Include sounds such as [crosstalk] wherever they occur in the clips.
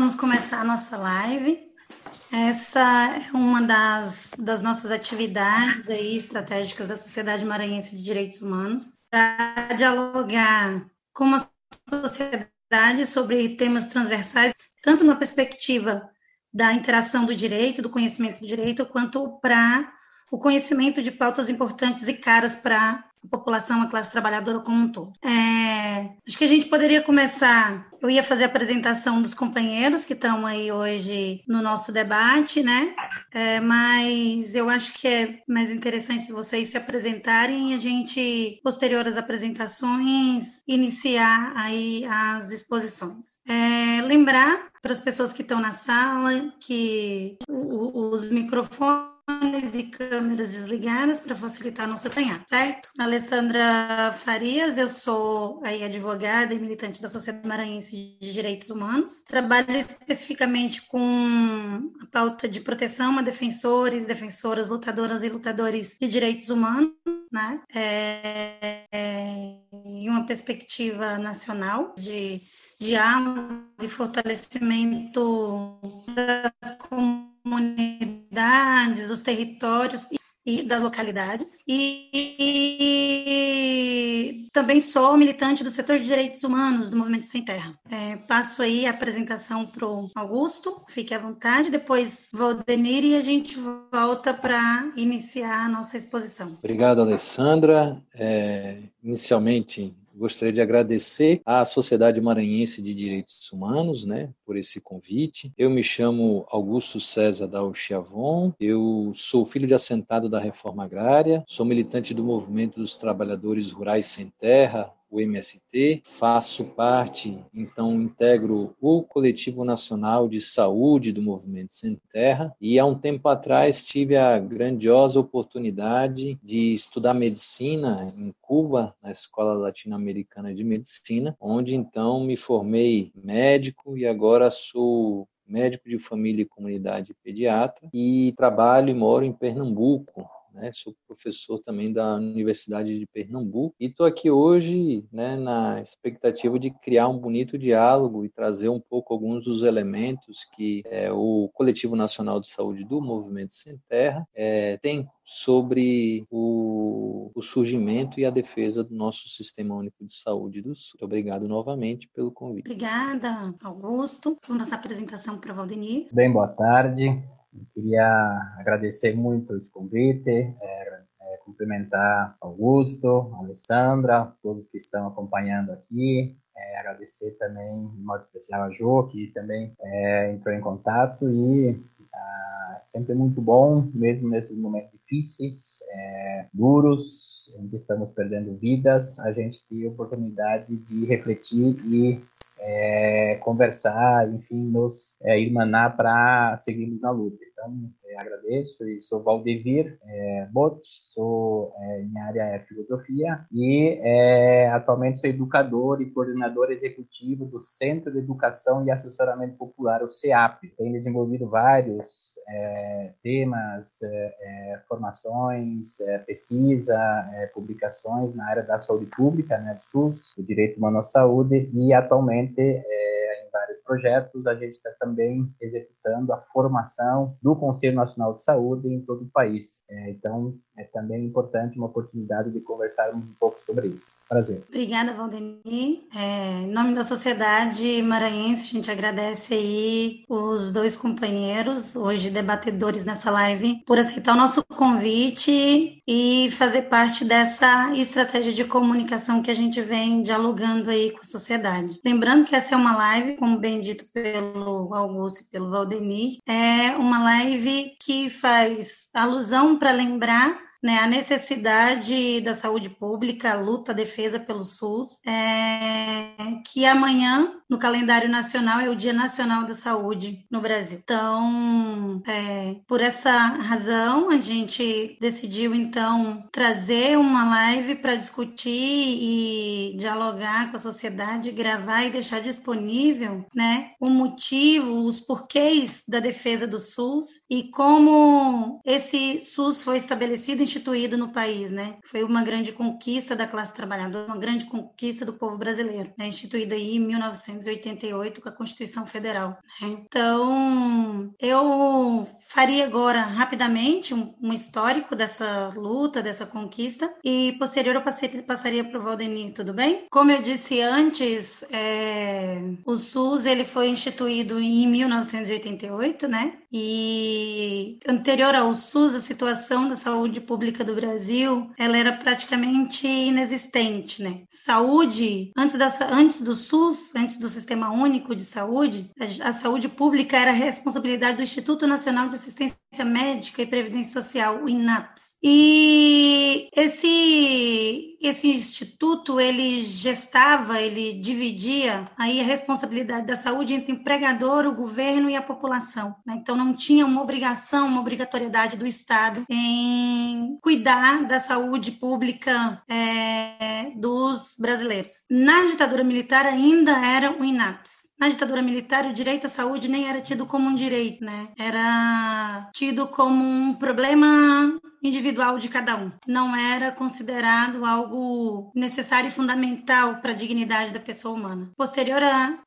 vamos começar a nossa live. Essa é uma das, das nossas atividades aí estratégicas da Sociedade Maranhense de Direitos Humanos para dialogar com a sociedade sobre temas transversais, tanto na perspectiva da interação do direito, do conhecimento do direito, quanto para o conhecimento de pautas importantes e caras para a população, a classe trabalhadora como um todo. É, acho que a gente poderia começar. Eu ia fazer a apresentação dos companheiros que estão aí hoje no nosso debate, né? É, mas eu acho que é mais interessante vocês se apresentarem e a gente, posterior às apresentações, iniciar aí as exposições. É, lembrar para as pessoas que estão na sala que os microfones e câmeras desligadas para facilitar nosso apanhado, certo? Alessandra Farias, eu sou aí advogada e militante da Sociedade Maranhense de Direitos Humanos. Trabalho especificamente com a pauta de proteção a defensores, defensoras, lutadoras e lutadores de direitos humanos, né? É, é, em uma perspectiva nacional de diálogo e fortalecimento das comunidades comunidades, os territórios e das localidades. E, e, também sou militante do setor de direitos humanos do Movimento Sem Terra. É, passo aí a apresentação para o Augusto, fique à vontade, depois Valdenir e a gente volta para iniciar a nossa exposição. Obrigado, Alessandra. É, inicialmente, Gostaria de agradecer à Sociedade Maranhense de Direitos Humanos, né, por esse convite. Eu me chamo Augusto César da Uchiavon, eu sou filho de assentado da Reforma Agrária, sou militante do Movimento dos Trabalhadores Rurais Sem Terra, o MST, faço parte, então integro o Coletivo Nacional de Saúde do Movimento Sem Terra. E há um tempo atrás tive a grandiosa oportunidade de estudar medicina em Cuba, na Escola Latino-Americana de Medicina, onde então me formei médico e agora sou médico de família e comunidade pediatra. E trabalho e moro em Pernambuco, né? Sou professor também da Universidade de Pernambuco e estou aqui hoje né, na expectativa de criar um bonito diálogo e trazer um pouco alguns dos elementos que é, o Coletivo Nacional de Saúde do Movimento Sem Terra é, tem sobre o, o, surgimento e a defesa do nosso Sistema Único de Saúde do Sul. Muito obrigado novamente pelo convite. Obrigada, Augusto. Vamos à apresentação para Valdenir. Bem, boa tarde. Eu queria agradecer muito esse convite, é, é, cumprimentar Augusto, Alessandra, todos que estão acompanhando aqui, é, agradecer também, de modo especial, a Jo, que também é, entrou em contato e ah, sempre muito bom, mesmo nesses momentos difíceis, é, duros, em que estamos perdendo vidas, a gente ter oportunidade de refletir e é, conversar, enfim, nos é, irmanar para seguirmos na luta. Então, é, agradeço e sou Valdevir é, Bot, sou é, em área é filosofia e é, atualmente sou educador e coordenador executivo do Centro de Educação e Assessoramento Popular, o CEAP. Tenho desenvolvido vários é, temas, é, formações, pesquisa, publicações na área da saúde pública, né, do SUS, do direito humano à saúde e atualmente em vários projetos a gente está também executando a formação do Conselho Nacional de Saúde em todo o país. É, então, é também importante uma oportunidade de conversarmos um pouco sobre isso. Prazer. Obrigada, Valdemir. É, em nome da Sociedade Maranhense, a gente agradece aí os dois companheiros, hoje debatedores nessa live, por aceitar o nosso convite e fazer parte dessa estratégia de comunicação que a gente vem dialogando aí com a sociedade. Lembrando que essa é uma live, como bem dito pelo Augusto e pelo Valdemir, é uma live que faz alusão para lembrar né, a necessidade da saúde pública, a luta, a defesa pelo SUS, é, que amanhã, no calendário nacional, é o Dia Nacional da Saúde no Brasil. Então, é, por essa razão, a gente decidiu, então, trazer uma live para discutir e dialogar com a sociedade, gravar e deixar disponível né, o motivo, os porquês da defesa do SUS e como esse SUS foi estabelecido instituído no país, né? Foi uma grande conquista da classe trabalhadora, uma grande conquista do povo brasileiro, né? Instituída aí em 1988 com a Constituição Federal. Né? Então, eu faria agora rapidamente um, um, histórico dessa luta, dessa conquista, e posterior eu passaria, passaria para o Valdemir, tudo bem? Como eu disse antes, é, o SUS ele foi instituído em 1988, né? E anterior ao SUS, a situação da saúde pública do Brasil, ela era praticamente inexistente, né? Saúde, antes, da, antes do SUS, antes do Sistema Único de Saúde, a, a saúde pública era responsabilidade do Instituto Nacional de Assistência Médica e Previdência Social, o INAPS. E esse esse instituto ele gestava, ele dividia aí a responsabilidade da saúde entre o empregador, o governo e a população. Né? Então não tinha uma obrigação, uma obrigatoriedade do Estado em cuidar da saúde pública é, dos brasileiros. Na ditadura militar ainda era o INAPS. Na ditadura militar, o direito à saúde nem era tido como um direito, né? Era tido como um problema individual de cada um. Não era considerado algo necessário e fundamental para a dignidade da pessoa humana. Posterior à,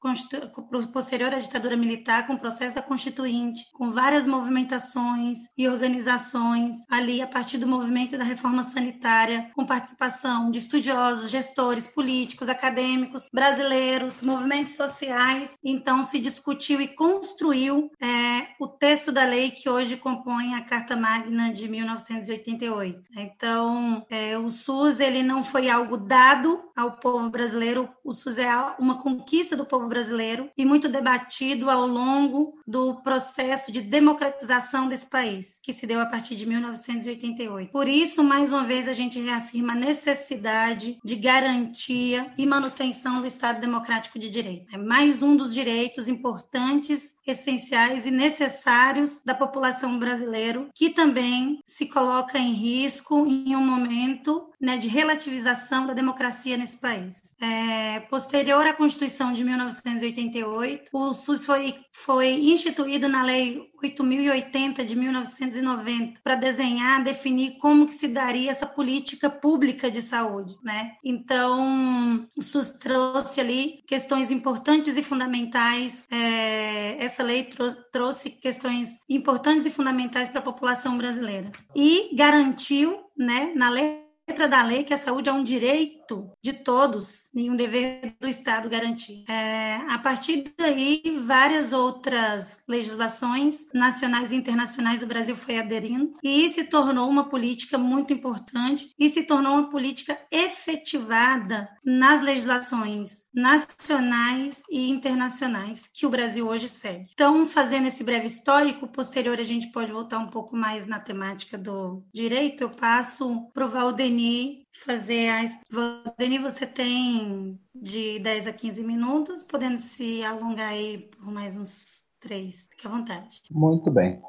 posterior à ditadura militar, com o processo da Constituinte, com várias movimentações e organizações, ali a partir do movimento da reforma sanitária, com participação de estudiosos, gestores, políticos, acadêmicos, brasileiros, movimentos sociais, então se discutiu e construiu é, o texto da lei que hoje compõe a Carta Magna de 1900 1988. Então, é, o SUS ele não foi algo dado ao povo brasileiro, o SUS é uma conquista do povo brasileiro e muito debatido ao longo do processo de democratização desse país, que se deu a partir de 1988. Por isso, mais uma vez, a gente reafirma a necessidade de garantia e manutenção do Estado Democrático de Direito. É mais um dos direitos importantes, essenciais e necessários da população brasileira, que também se coloca em risco em um momento né, de relativização da democracia nesse país. É, posterior à Constituição de 1988, o SUS foi, foi instituído na Lei 8.080 de 1990 para desenhar, definir como que se daria essa política pública de saúde, né? Então, o SUS trouxe ali questões importantes e fundamentais. É, essa lei trou trouxe questões importantes e fundamentais para a população brasileira. E garantiu, né, na letra da lei que a saúde é um direito de todos e um dever do Estado garantir. É, a partir daí, várias outras legislações nacionais e internacionais o Brasil foi aderindo e se tornou uma política muito importante e se tornou uma política efetivada nas legislações nacionais e internacionais que o Brasil hoje segue. Então, fazendo esse breve histórico, posterior a gente pode voltar um pouco mais na temática do direito, eu passo para o Valdeni fazer a. Valdeni, você tem de 10 a 15 minutos, podendo se alongar aí por mais uns três. Fique à vontade. Muito bem.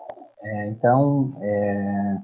É, então, é,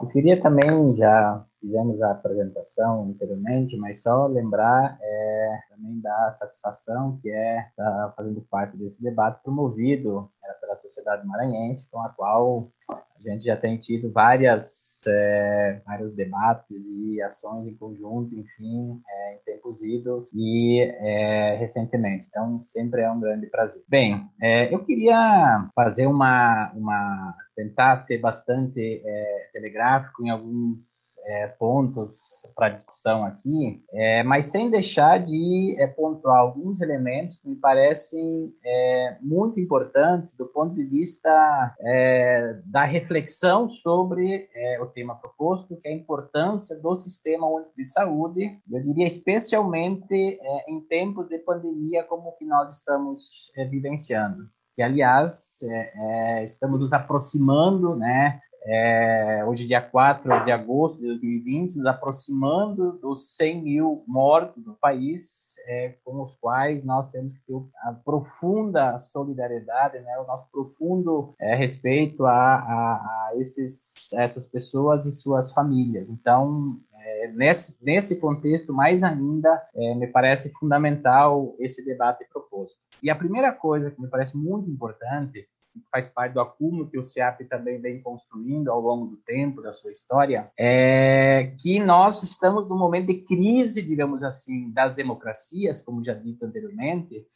eu queria também, já fizemos a apresentação anteriormente, mas só lembrar é, também da satisfação que é estar fazendo parte desse debate promovido é, pela sociedade maranhense, com a qual a gente já tem tido várias, é, vários debates e ações em conjunto, enfim, é, em tempos idos e é, recentemente. Então, sempre é um grande prazer. Bem, é, eu queria fazer uma, uma tentar ser bastante é, telegráfico em alguns é, pontos para discussão aqui, é, mas sem deixar de é, pontuar alguns elementos que me parecem é, muito importantes do ponto de vista é, da reflexão sobre é, o tema proposto, que é a importância do sistema único de saúde, eu diria especialmente em tempos de pandemia como o que nós estamos vivenciando. Que aliás é, é, estamos nos aproximando né, é, hoje, dia 4 de agosto de 2020, nos aproximando dos 100 mil mortos no país, é, com os quais nós temos que ter a profunda solidariedade, né, o nosso profundo é, respeito a, a, a esses, essas pessoas e suas famílias. Então, é, nesse, nesse contexto, mais ainda, é, me parece fundamental esse debate proposto. E a primeira coisa que me parece muito importante faz parte do acúmulo que o CEAP também vem construindo ao longo do tempo, da sua história, é que nós estamos num momento de crise, digamos assim, das democracias, como já dito anteriormente,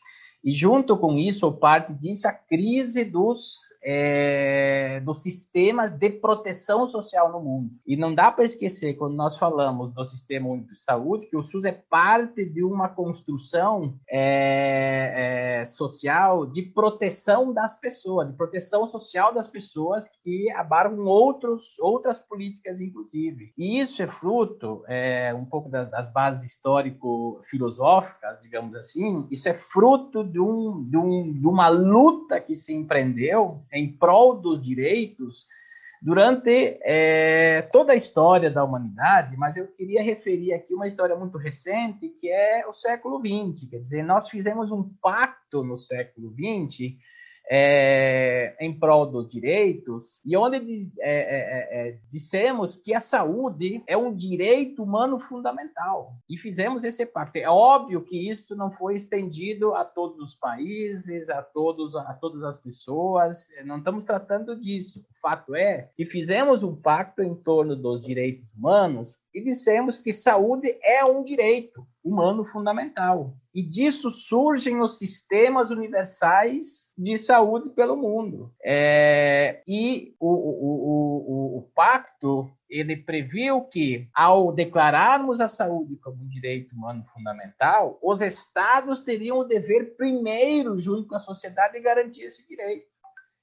e junto com isso, parte disso, a crise dos, é, dos sistemas de proteção social no mundo. E não dá para esquecer, quando nós falamos do Sistema Único de Saúde, que o SUS é parte de uma construção é, é, social de proteção das pessoas, de proteção social das pessoas que abarcam outros, outras políticas, inclusive. E isso é fruto, é, um pouco das bases histórico-filosóficas, digamos assim, isso é fruto de, um, de, um, de uma luta que se empreendeu em prol dos direitos durante é, toda a história da humanidade, mas eu queria referir aqui uma história muito recente, que é o século XX. Quer dizer, nós fizemos um pacto no século XX é, em prol dos direitos, e onde é, é, é, dissemos que a saúde é um direito humano fundamental. E fizemos esse pacto. É óbvio que isso não foi estendido a todos os países, a, todos, a todas as pessoas, não estamos tratando disso. O fato é que fizemos um pacto em torno dos direitos humanos e dissemos que saúde é um direito humano fundamental. E disso surgem os sistemas universais de saúde pelo mundo. É, e o, o, o, o, pacto ele previu que, ao declararmos a saúde como um direito humano fundamental, os estados teriam o dever primeiro, junto com a sociedade, de garantir esse direito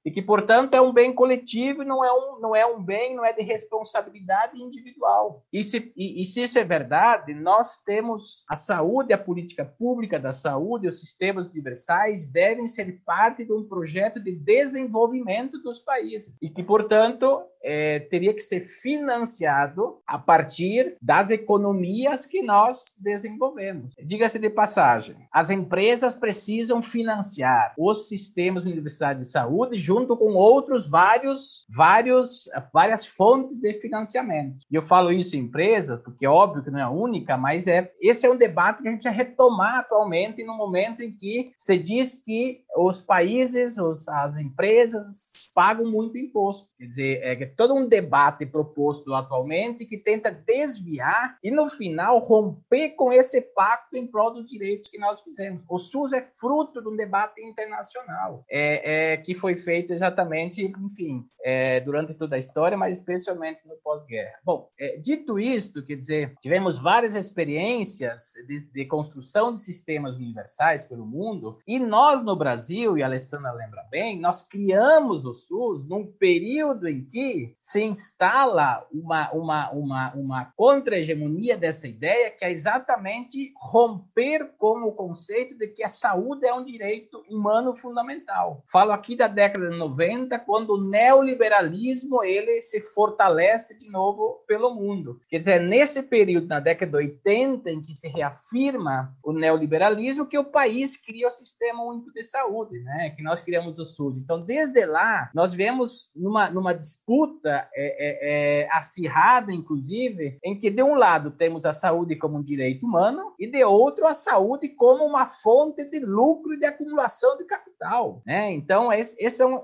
e que, portanto, é um bem coletivo não é um, não é um bem, não é de responsabilidade individual. E se, e, e se isso é verdade, nós temos a saúde, a política pública da saúde, os sistemas universais devem ser parte de um projeto de desenvolvimento dos países e que, portanto, é, teria que ser financiado a partir das economias que nós desenvolvemos. Diga-se de passagem, as empresas precisam financiar os sistemas universitários de saúde junto com outros vários, vários, várias fontes de financiamento. E eu falo isso em empresas porque é óbvio que não é a única, mas é esse é um debate que a gente vai retomar atualmente no momento em que se diz que os países, os, as empresas pagam muito imposto. Quer dizer, é todo um debate proposto atualmente que tenta desviar e, no final, romper com esse pacto em prol dos direitos que nós fizemos. O SUS é fruto de um debate internacional é, é que foi feito exatamente, enfim, é, durante toda a história, mas especialmente no pós-guerra. Bom, é, dito isto, quer dizer, tivemos várias experiências de, de construção de sistemas universais pelo mundo e nós, no Brasil, e a Alessandra lembra bem, nós criamos o SUS num período em que se instala uma, uma, uma, uma contra-hegemonia dessa ideia, que é exatamente romper com o conceito de que a saúde é um direito humano fundamental. Falo aqui da década de 90, quando o neoliberalismo ele se fortalece de novo pelo mundo. Quer dizer, nesse período, na década de 80, em que se reafirma o neoliberalismo, que o país cria o Sistema Único de Saúde, né? que nós criamos o SUS. Então, desde lá, nós vemos numa, numa disputa é, é, é, acirrada, inclusive, em que de um lado temos a saúde como um direito humano e de outro a saúde como uma fonte de lucro e de acumulação de capital. Né? Então, esse, esse é um,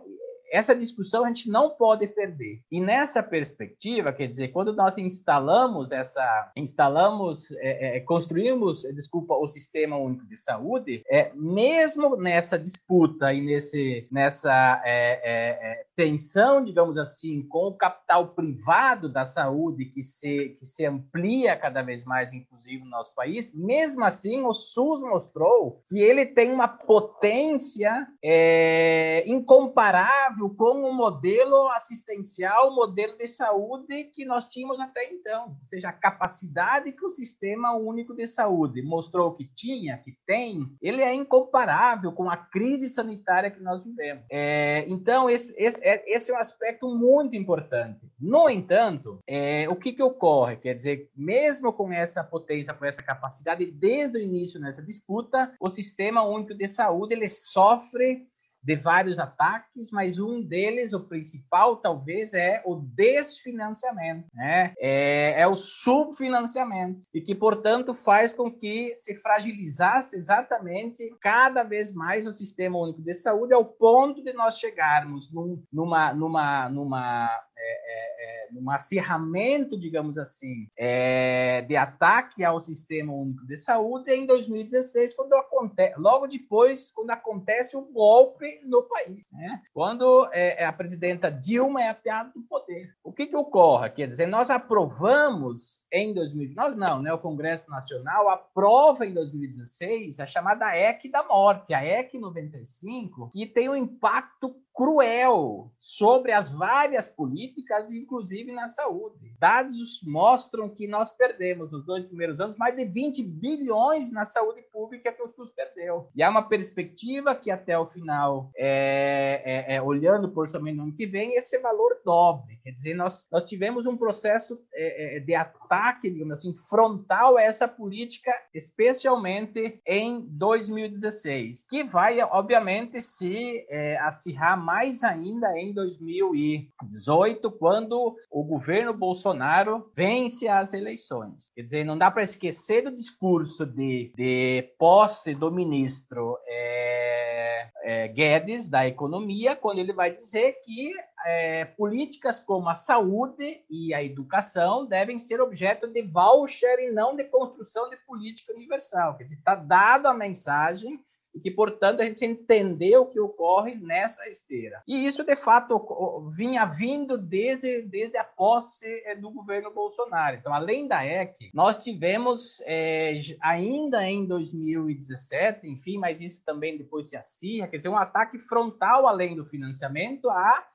essa discussão a gente não pode perder. E nessa perspectiva, quer dizer, quando nós instalamos essa, instalamos, é, é, construímos, desculpa, o sistema único de saúde, é mesmo nessa disputa e nesse, nessa é, é, é tensão, digamos assim, com o capital privado da saúde que se que se amplia cada vez mais, inclusive no nosso país, mesmo assim o SUS mostrou que ele tem uma potência é, com o modelo assistencial, o modelo de saúde que nós tínhamos até então. Ou seja, a capacidade que o Sistema Único de Saúde mostrou que tinha, que tem, ele é incomparável com a crise sanitária que nós vivemos. É, então, esse, esse, é, esse, é um aspecto muito importante. No entanto, é, o que, que ocorre? Quer dizer, mesmo com essa potência, com essa capacidade, desde o início nessa disputa, o Sistema Único de Saúde ele sofre de vários ataques, mas um deles, o principal talvez, é o desfinanciamento, né? é, é o subfinanciamento, e que, portanto, faz com que se fragilizasse exatamente cada vez mais o Sistema Único de Saúde, ao ponto de nós chegarmos num, numa, numa, numa é, é, é, acirramento, digamos assim, é, de ataque ao Sistema Único de Saúde em 2016, quando acontece, logo depois, quando acontece o um golpe no país, né? quando é, a presidenta Dilma é ateada do poder. O que, que ocorre? Quer dizer, nós aprovamos em 2000, nós não, né? O Congresso Nacional aprova em 2016 a chamada EC da morte, a EC 95, que tem um impacto cruel sobre as várias políticas, inclusive na saúde. Dados mostram que nós perdemos nos dois primeiros anos mais de 20 bilhões na saúde pública que o SUS perdeu. E há uma perspectiva que até o final, é, é, é, olhando por somente no ano que vem, esse valor dobre. Quer dizer, nós, nós tivemos um processo é, é, de ataque digamos assim, frontal a essa política, especialmente em 2016, que vai, obviamente, se é, acirrar mais ainda em 2018, quando o governo Bolsonaro vence as eleições. Quer dizer, não dá para esquecer do discurso de, de posse do ministro. É, é, Guedes da economia, quando ele vai dizer que é, políticas como a saúde e a educação devem ser objeto de voucher e não de construção de política universal. Quer dizer, está dado a mensagem e que, portanto, a gente entender o que ocorre nessa esteira. E isso, de fato, vinha vindo desde, desde a posse eh, do governo Bolsonaro. Então, além da EC, nós tivemos é, ainda em 2017, enfim, mas isso também depois se acirra, quer dizer, um ataque frontal além do financiamento a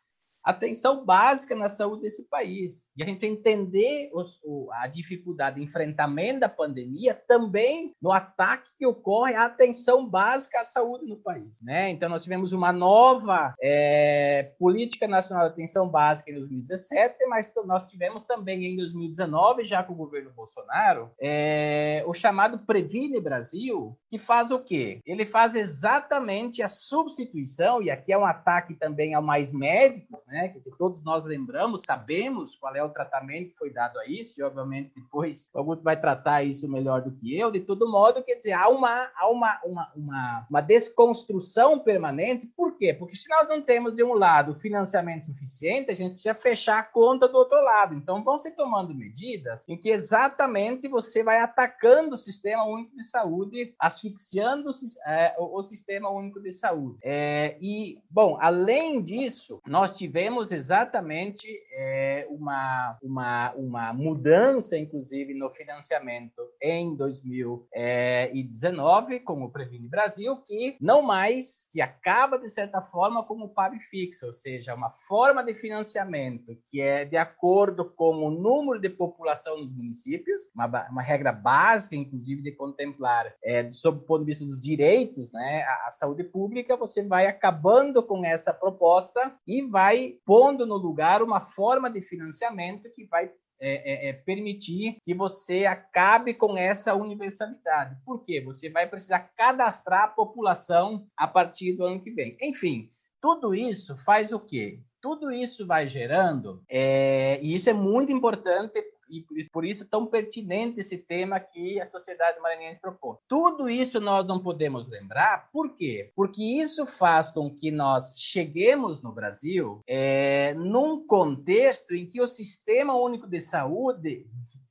atenção básica na saúde desse país. E a gente entender os, o, a dificuldade de enfrentamento da pandemia também no ataque que ocorre à atenção básica à saúde no país. Né? Então, nós tivemos uma nova é, Política Nacional de Atenção Básica em 2017, mas nós tivemos também em 2019, já com o governo Bolsonaro, é, o chamado Previne Brasil, que faz o quê? Ele faz exatamente a substituição, e aqui é um ataque também ao mais médico, né? Né? Quer dizer, todos nós lembramos, sabemos qual é o tratamento que foi dado a isso, e obviamente depois o Augusto vai tratar isso melhor do que eu. De todo modo, quer dizer, há uma, há uma, uma, uma, uma desconstrução permanente. Por quê? Porque se nós não temos, de um lado, financiamento suficiente, a gente precisa fechar a conta do outro lado. Então, vão se tomando medidas em que exatamente você vai atacando o sistema único de saúde, asfixiando é, o, o sistema único de saúde. É, e, bom, além disso, nós tivemos tivemos exatamente é, uma, uma, uma mudança, inclusive, no financiamento em 2019, com o Previne Brasil, que não mais, que acaba, de certa forma, como o PAB fixo, ou seja, uma forma de financiamento que é de acordo com o número de população nos municípios, uma, uma regra básica, inclusive, de contemplar, é, sob o ponto de vista dos direitos, né, a, a saúde pública, você vai acabando com essa proposta e vai pondo no lugar uma forma de financiamento que vai é, é, é, permitir que você acabe com essa universalidade. Por quê? Você vai precisar cadastrar a população a partir do ano que vem. Enfim, tudo isso faz o quê? Tudo isso vai gerando, é, e isso é muito importante e por isso tão pertinente esse tema que a sociedade maranhense propõe. Tudo isso nós não podemos lembrar, por quê? Porque isso faz com que nós cheguemos no Brasil é, num contexto em que o Sistema Único de Saúde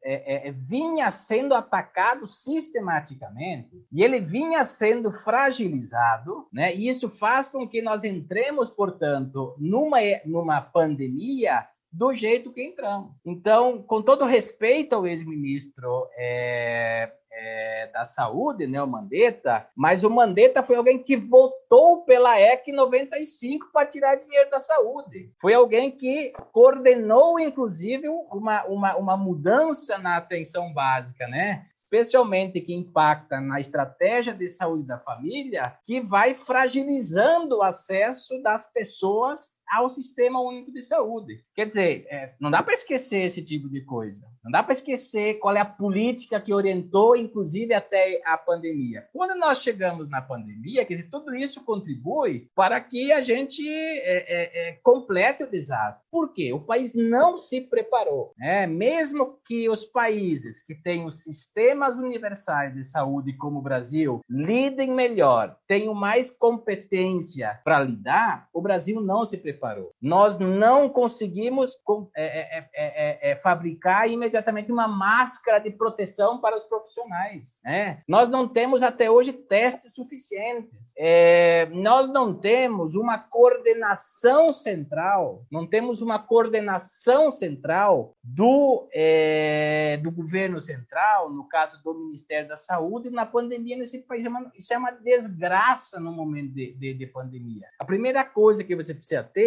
é, é, é, vinha sendo atacado sistematicamente e ele vinha sendo fragilizado, né? E isso faz com que nós entremos, portanto, numa, numa pandemia do jeito que entramos. Então, com todo respeito ao ex-ministro é, é, da Saúde, né, o Mandetta, mas o Mandetta foi alguém que votou pela EC 95 para tirar dinheiro da saúde. Foi alguém que coordenou, inclusive, uma, uma, uma mudança na atenção básica, né? especialmente que impacta na estratégia de saúde da família, que vai fragilizando o acesso das pessoas ao Sistema Único de Saúde. Quer dizer, é, não dá para esquecer esse tipo de coisa. Não dá para esquecer qual é a política que orientou, inclusive, até a pandemia. Quando nós chegamos na pandemia, quer dizer, tudo isso contribui para que a gente é, é, é complete o desastre. Por quê? O país não se preparou. Né? Mesmo que os países que têm os sistemas universais de saúde, como o Brasil, lidem melhor, tenham mais competência para lidar, o Brasil não se preparou. Nós não conseguimos é é, é, é, é, fabricar imediatamente uma máscara de proteção para os profissionais. Né? Nós não temos até hoje testes suficientes. É, nós não temos uma coordenação central, não temos uma coordenação central do, do governo central, no caso do Ministério da Saúde, na pandemia nesse país. Isso é uma desgraça no momento de, de, de pandemia. A primeira coisa que você precisa ter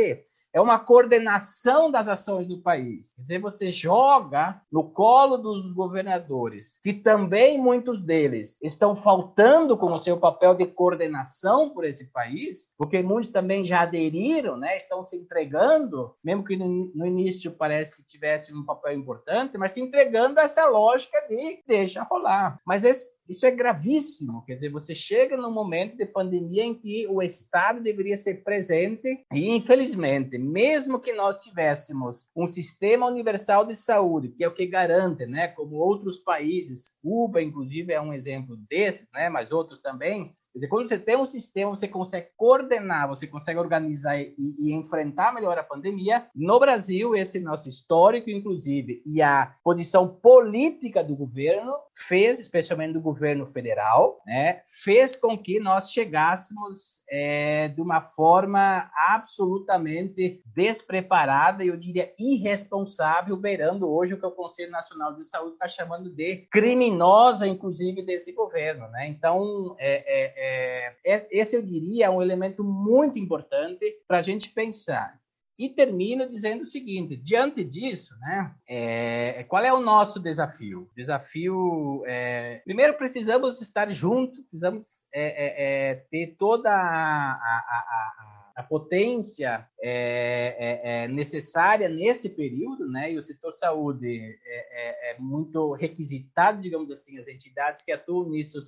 é uma coordenação das ações do país. Quer dizer, você joga no colo dos governadores, que também muitos deles estão faltando com o seu papel de coordenação por esse país, porque muitos também já aderiram, né? estão se entregando, mesmo que no início parece que tivesse um papel importante, mas se entregando a essa lógica de deixa rolar. Mas esse, isso é gravíssimo, quer dizer, você chega num momento de pandemia em que o Estado deveria ser presente e, infelizmente, mesmo que nós tivéssemos um sistema universal de saúde, que é o que garante, né, como outros países, Cuba, inclusive, é um exemplo desse, né, mas outros também, Quer dizer, quando você tem um sistema, você consegue coordenar, você consegue organizar e, e, enfrentar melhor a pandemia. No Brasil, esse nosso histórico, inclusive, e a posição política do governo fez, especialmente do governo federal, né, fez com que nós chegássemos é, de uma forma absolutamente despreparada e eu diria irresponsável, beirando hoje o que o Conselho Nacional de Saúde está chamando de criminosa, inclusive, desse governo. Né? Então, é, é é, é, esse eu diria é um elemento muito importante para a gente pensar. E termino dizendo o seguinte: diante disso, né, é, qual é o nosso desafio? Desafio, é, primeiro precisamos estar juntos, precisamos é, é, é ter toda a, a, a, a potência é, necessária nesse período, né? E o setor saúde é, muito requisitado, digamos assim, as entidades que atuam nisso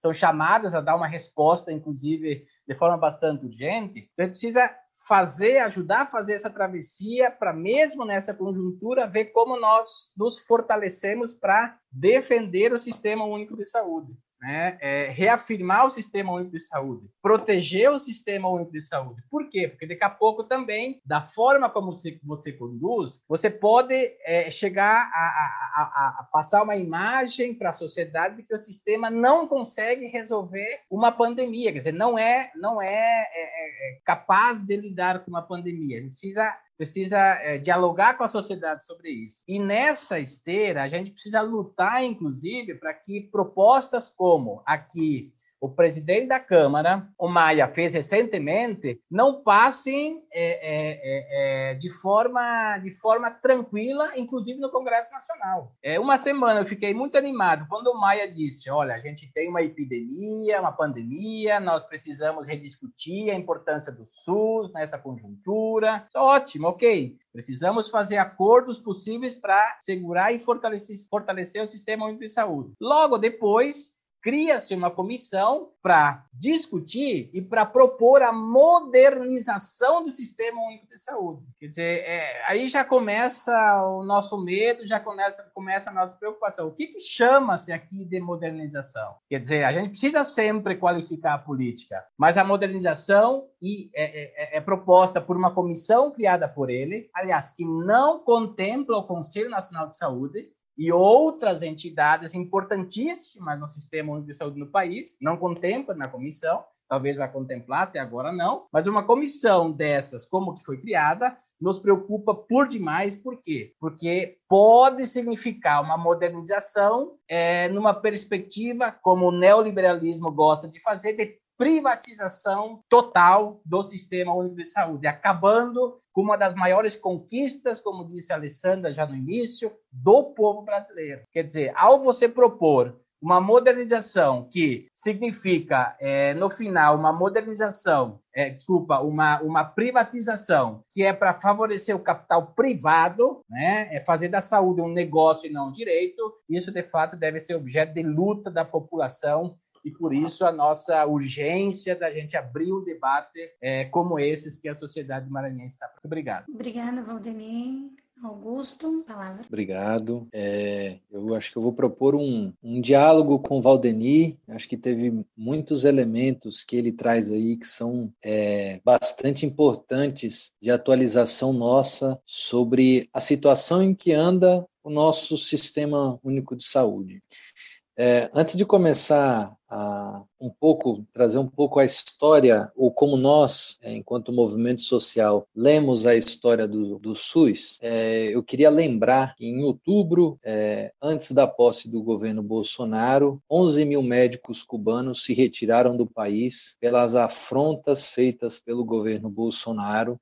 são chamadas a dar uma resposta, inclusive, de forma bastante urgente. Então, a gente precisa fazer, ajudar a fazer essa travessia para, mesmo nessa conjuntura, ver como nós nos fortalecemos para defender o sistema único de saúde né, é, reafirmar o Sistema Único de Saúde, proteger o Sistema Único de Saúde. Por quê? Porque daqui a pouco também, da forma como você, você conduz, você pode é, chegar a, a, a, a, passar uma imagem para a sociedade de que o sistema não consegue resolver uma pandemia, quer dizer, não é, não é, é, é capaz de lidar com uma pandemia. Ele precisa precisa é, dialogar com a sociedade sobre isso. E nessa esteira, a gente precisa lutar, inclusive, para que propostas como aqui o presidente da Câmara, o Maia, fez recentemente, não passem é, é, é, é, de, forma, de forma tranquila, inclusive no Congresso Nacional. É, uma semana eu fiquei muito animado quando o Maia disse: olha, a gente tem uma epidemia, uma pandemia, nós precisamos rediscutir a importância do SUS nessa conjuntura. Ótimo, ok. Precisamos fazer acordos possíveis para segurar e fortalecer, fortalecer o sistema único de saúde. Logo depois, cria-se uma comissão para discutir e para propor a modernização do Sistema Único de Saúde. Quer dizer, é, aí já começa o nosso medo, já começa, começa a nossa preocupação. O que, que chama-se aqui de modernização? Quer dizer, a gente precisa sempre qualificar a política, mas a modernização e é, é, é proposta por uma comissão criada por ele, aliás, que não contempla o Conselho Nacional de Saúde, e outras entidades importantíssimas no sistema único de saúde no país, não contempla na comissão, talvez vai contemplar, até agora não, mas uma comissão dessas, como que foi criada, nos preocupa por demais, por quê? Porque pode significar uma modernização é, numa perspectiva, como o neoliberalismo gosta de fazer, de privatização total do sistema único de saúde, acabando com uma das maiores conquistas, como disse a Alessandra já no início, do povo brasileiro. Quer dizer, ao você propor uma modernização que significa, é, no final, uma modernização, é, desculpa, uma, uma privatização que é para favorecer o capital privado, né? é fazer da saúde um negócio e não um direito, isso de fato deve ser objeto de luta da população e por isso a nossa urgência da gente abrir um debate é, como esses que a sociedade maranhense está. Muito obrigado. Obrigada, Valdemir. Augusto, palavra. Obrigado. É, eu acho que eu vou propor um, um diálogo com o Valdeni. Acho que teve muitos elementos que ele traz aí que são é, bastante importantes de atualização nossa sobre a situação em que anda o nosso sistema único de saúde. É, antes de começar um pouco trazer um pouco a história ou como nós, é, enquanto movimento social, lemos a história do, do SUS. É, eu queria lembrar que em outubro, é, antes da posse do governo Bolsonaro, 11 mil médicos cubanos se retiraram do país pelas afrontas feitas pelo governo Bolsonaro.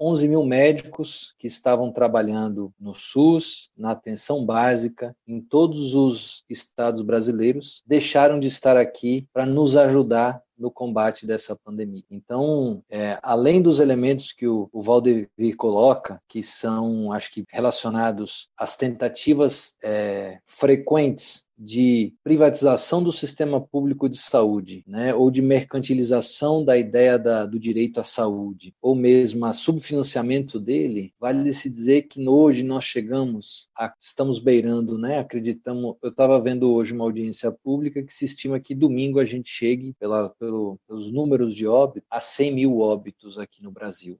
11 mil médicos que estavam trabalhando no SUS, na atenção básica, em todos os estados brasileiros, deixaram de estar aqui para nos ajudar no combate dessa pandemia. Então, é, além dos elementos que o, o Valdevir coloca, que são, acho que, relacionados às tentativas é, frequentes de privatização do sistema público de saúde, né, ou de mercantilização da ideia da, do direito à saúde, ou mesmo a subfinanciamento dele, vale se dizer que hoje nós chegamos, a, estamos beirando, né, acreditamos, eu estava vendo hoje uma audiência pública que se estima que domingo a gente chegue, pela, pelo, pelos números de óbitos, a 100 mil óbitos aqui no Brasil.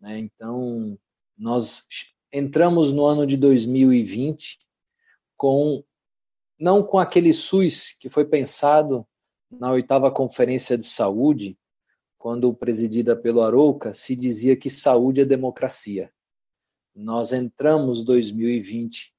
Né, então, nós entramos no ano de 2020 com não com aquele SUS que foi pensado na oitava Conferência de Saúde, quando presidida pelo Arouca, se dizia que saúde é democracia. Nós entramos 2020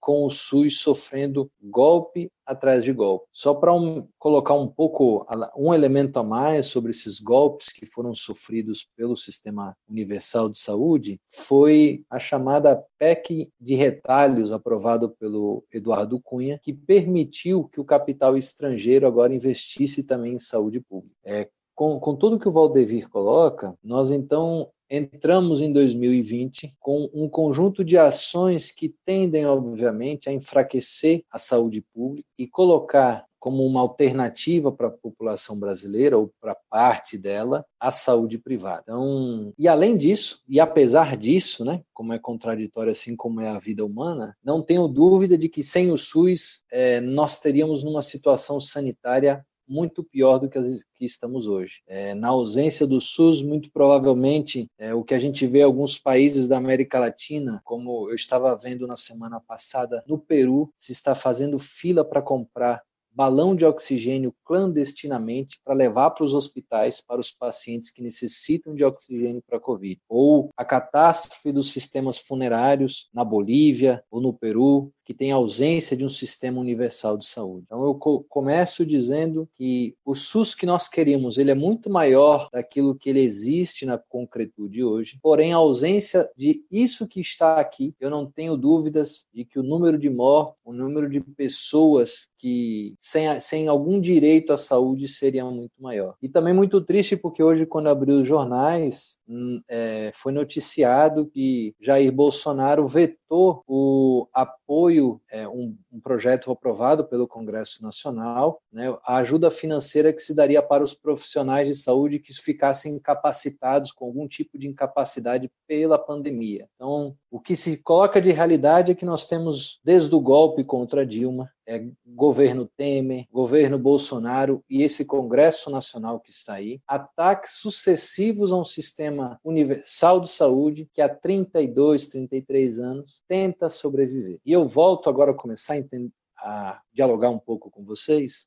com o SUS sofrendo golpe atrás de golpe. Só para um, colocar um pouco, um elemento a mais sobre esses golpes que foram sofridos pelo Sistema Universal de Saúde, foi a chamada PEC de retalhos, aprovado pelo Eduardo Cunha, que permitiu que o capital estrangeiro agora investisse também em saúde pública. É, com, com tudo que o Valdevir coloca, nós então entramos em 2020 com um conjunto de ações que tendem, obviamente, a enfraquecer a saúde pública e colocar como uma alternativa para a população brasileira ou para parte dela a saúde privada. Então, e além disso, e apesar disso, né, como é contraditório assim como é a vida humana, não tenho dúvida de que sem o SUS é, nós teríamos numa situação sanitária muito pior do que as que estamos hoje. É, na ausência do SUS, muito provavelmente, é, o que a gente vê em alguns países da América Latina, como eu estava vendo na semana passada, no Peru, se está fazendo fila para comprar balão de oxigênio clandestinamente para levar para os hospitais para os pacientes que necessitam de oxigênio para Covid. Ou a catástrofe dos sistemas funerários na Bolívia ou no Peru, que tem ausência de um sistema universal de saúde. Então eu começo dizendo que o SUS que nós queríamos, ele é muito maior daquilo que ele existe na concretude hoje, porém a ausência de isso que está aqui, eu não tenho dúvidas de que o número de mortos, o número de pessoas que sem, sem algum direito à saúde seria muito maior. E também muito triste porque hoje, quando abriu os jornais, hum, é, foi noticiado que Jair Bolsonaro vetou o apoio apoio, é, um, um, projeto aprovado pelo Congresso Nacional, né, a ajuda financeira que se daria para os profissionais de saúde que ficassem incapacitados com algum tipo de incapacidade pela pandemia. Então, o que se coloca de realidade é que nós temos, desde o golpe contra Dilma, é, governo Temer, governo Bolsonaro e esse Congresso Nacional que está aí, ataques sucessivos a um sistema universal de saúde que há 32, 33 anos tenta sobreviver. E eu volto agora a começar a, entender, a dialogar um pouco com vocês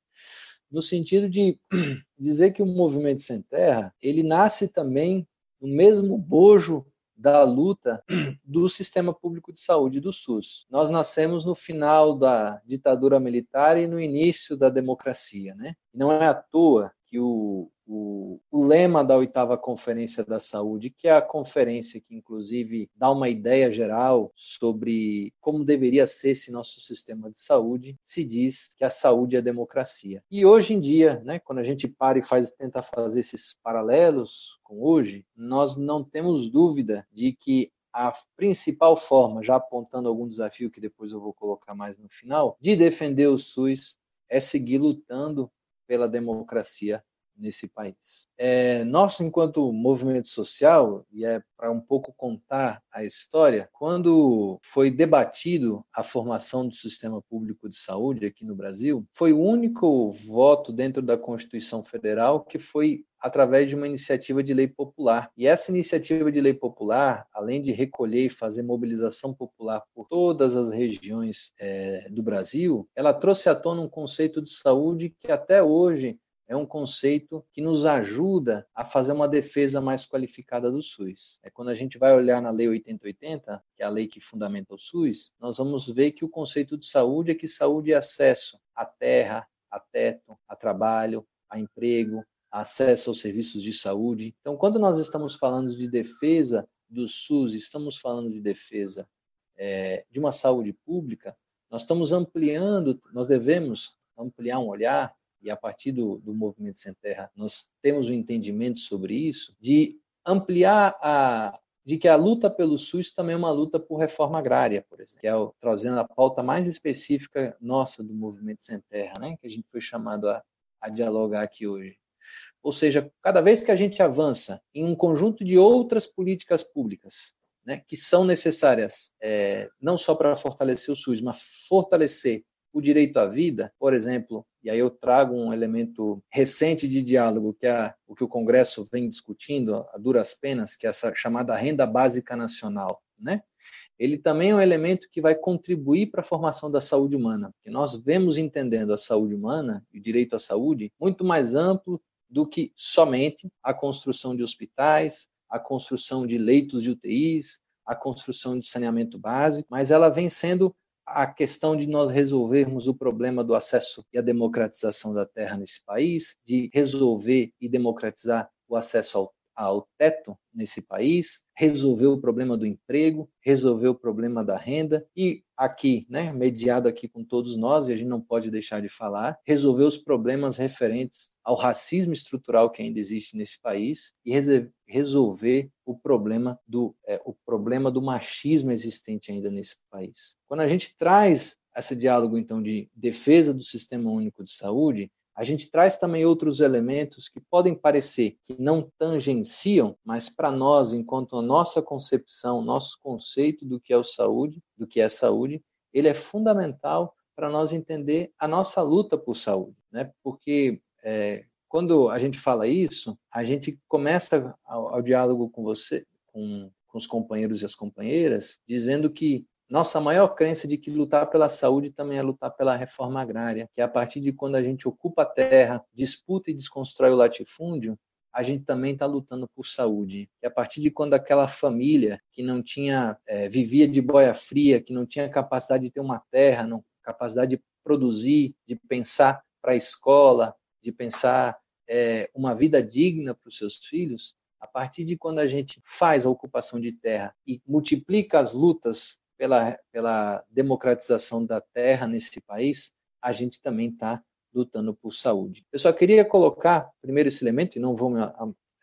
no sentido de [clears throat] dizer que o movimento sem terra ele nasce também no mesmo bojo da luta do sistema público de saúde do SUS. Nós nascemos no final da ditadura militar e no início da democracia, né? Não é à toa que o, o, o, lema da oitava Conferência da Saúde, que é a conferência que, inclusive, dá uma ideia geral sobre como deveria ser esse nosso sistema de saúde, se diz que a saúde é democracia. E hoje em dia, né, quando a gente para e faz, tenta fazer esses paralelos com hoje, nós não temos dúvida de que a principal forma, já apontando algum desafio que depois eu vou colocar mais no final, de defender o SUS é seguir lutando pela democracia nesse país. É, nós, enquanto movimento social, e é para um pouco contar a história, quando foi debatido a formação do sistema público de saúde aqui no Brasil, foi o único voto dentro da Constituição Federal que foi através de uma iniciativa de lei popular. E essa iniciativa de lei popular, além de recolher e fazer mobilização popular por todas as regiões é, do Brasil, ela trouxe à tona um conceito de saúde que até hoje é um conceito que nos ajuda a fazer uma defesa mais qualificada do SUS. É quando a gente vai olhar na Lei 8080, que é a lei que fundamenta o SUS, nós vamos ver que o conceito de saúde é que saúde é acesso à terra, a teto, a trabalho, a emprego, acesso aos serviços de saúde. Então, quando nós estamos falando de defesa do SUS, estamos falando de defesa é, de uma saúde pública, nós estamos ampliando, nós devemos ampliar um olhar e a partir do, do Movimento Sem Terra nós temos um entendimento sobre isso, de ampliar a, de que a luta pelo SUS também é uma luta por reforma agrária, por exemplo, que é o, trazendo a pauta mais específica nossa do Movimento Sem Terra, né, que a gente foi chamado a, a dialogar aqui hoje. Ou seja, cada vez que a gente avança em um conjunto de outras políticas públicas, né, que são necessárias é, não só para fortalecer o SUS, mas fortalecer o direito à vida, por exemplo, e aí eu trago um elemento recente de diálogo, que é o que o Congresso vem discutindo a duras penas, que é essa chamada renda básica nacional, né? Ele também é um elemento que vai contribuir para a formação da saúde humana, porque nós vemos entendendo a saúde humana e o direito à saúde muito mais amplo do que somente a construção de hospitais, a construção de leitos de UTIs, a construção de saneamento básico, mas ela vem sendo a questão de nós resolvermos o problema do acesso e a democratização da terra nesse país, de resolver e democratizar o acesso ao ao teto nesse país, resolver o problema do emprego, resolver o problema da renda e aqui, né, mediado aqui com todos nós, e a gente não pode deixar de falar, resolver os problemas referentes ao racismo estrutural que ainda existe nesse país e resolver o problema do é, o problema do machismo existente ainda nesse país. Quando a gente traz esse diálogo então de defesa do sistema único de saúde, a gente traz também outros elementos que podem parecer que não tangenciam, mas para nós, enquanto a nossa concepção, nosso conceito do que é saúde, do que é saúde, ele é fundamental para nós entender a nossa luta por saúde, né? Porque é, quando a gente fala isso, a gente começa ao, ao diálogo com você, com, com os companheiros e as companheiras, dizendo que nossa maior crença de que lutar pela saúde também é lutar pela reforma agrária, que é a partir de quando a gente ocupa a terra, disputa e desconstrói o latifúndio, a gente também está lutando por saúde. E a partir de quando aquela família que não tinha, é, vivia de boia fria, que não tinha capacidade de ter uma terra, não, capacidade de produzir, de pensar para a escola, de pensar é, uma vida digna para os seus filhos, a partir de quando a gente faz a ocupação de terra e multiplica as lutas pela, pela democratização da terra nesse país, a gente também está lutando por saúde. Eu só queria colocar, primeiro, esse elemento, e não vou me,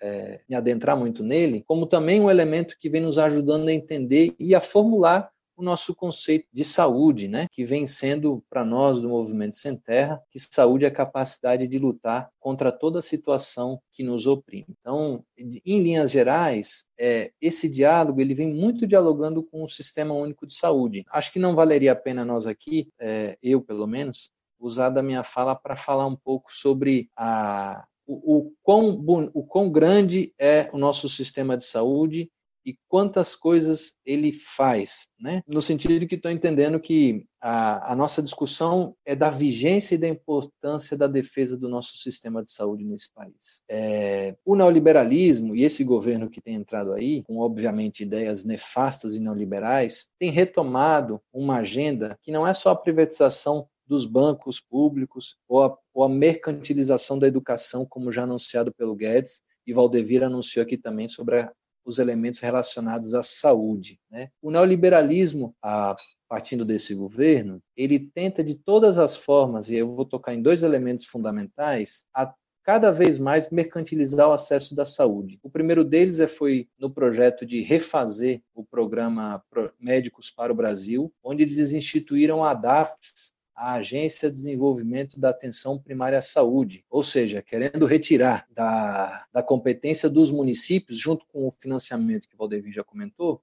é, me adentrar muito nele, como também um elemento que vem nos ajudando a entender e a formular o nosso conceito de saúde, né, que vem sendo para nós do Movimento Sem Terra, que saúde é a capacidade de lutar contra toda situação que nos oprime. Então, em linhas gerais, é, esse diálogo ele vem muito dialogando com o Sistema Único de Saúde. Acho que não valeria a pena nós aqui, é, eu pelo menos, usar da minha fala para falar um pouco sobre a, o, o, quão, o quão grande é o nosso sistema de saúde e quantas coisas ele faz, né? No sentido de que estou entendendo que a, a, nossa discussão é da vigência e da importância da defesa do nosso sistema de saúde nesse país. É, o neoliberalismo e esse governo que tem entrado aí, com obviamente ideias nefastas e neoliberais, tem retomado uma agenda que não é só a privatização dos bancos públicos ou a, ou a mercantilização da educação, como já anunciado pelo Guedes, e Valdevir anunciou aqui também sobre a, os elementos relacionados à saúde. Né? O neoliberalismo, a, partindo desse governo, ele tenta de todas as formas, e eu vou tocar em dois elementos fundamentais, a cada vez mais mercantilizar o acesso da saúde. O primeiro deles é, foi no projeto de refazer o programa Médicos para o Brasil, onde eles instituíram a ADAPS, a Agência de Desenvolvimento da Atenção Primária à Saúde, ou seja, querendo retirar da, da competência dos municípios, junto com o financiamento que o já comentou,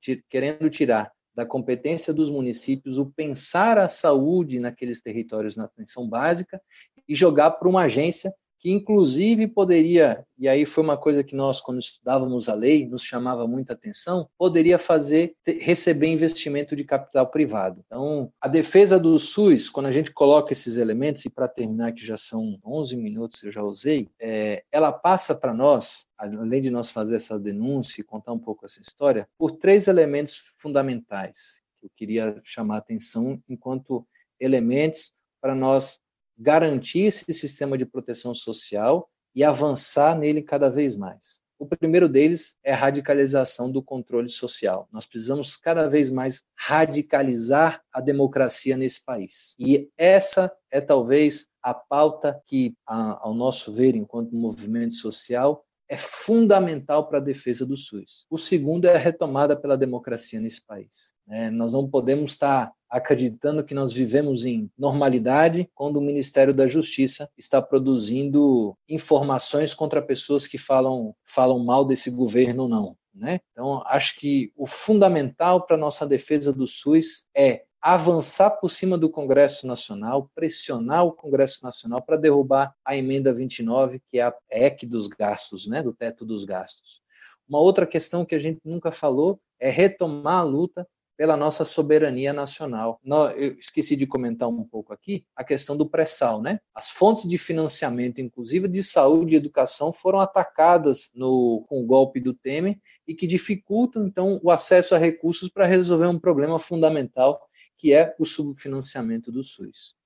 de, querendo tirar da competência dos municípios o pensar a saúde naqueles territórios na atenção básica e jogar para uma agência que inclusive poderia, e aí foi uma coisa que nós, quando estudávamos a lei, nos chamava muita atenção, poderia fazer, receber investimento de capital privado. Então, a defesa do SUS, quando a gente coloca esses elementos, e para terminar, que já são 11 minutos eu já usei, é, ela passa para nós, além de nós fazer essa denúncia e contar um pouco essa história, por três elementos fundamentais que eu queria chamar a atenção enquanto elementos para nós garantir esse sistema de proteção social e avançar nele cada vez mais. O primeiro deles é a radicalização do controle social. Nós precisamos cada vez mais radicalizar a democracia nesse país. E essa é talvez a pauta que, ao nosso ver, enquanto movimento social, é fundamental para a defesa do SUS. O segundo é a retomada pela democracia nesse país. É, nós não podemos estar acreditando que nós vivemos em normalidade quando o Ministério da Justiça está produzindo informações contra pessoas que falam, falam mal desse governo, não. Né? Então, acho que o fundamental para a nossa defesa do SUS é avançar por cima do Congresso Nacional, pressionar o Congresso Nacional para derrubar a emenda 29, que é a EC dos gastos, né, do teto dos gastos. Uma outra questão que a gente nunca falou é retomar a luta pela nossa soberania nacional. Eu esqueci de comentar um pouco aqui a questão do pré-sal, né? As fontes de financiamento, inclusive de saúde e educação, foram atacadas no, com o golpe do Temer e que dificultam, então, o acesso a recursos para resolver um problema fundamental que é o subfinanciamento do SUS.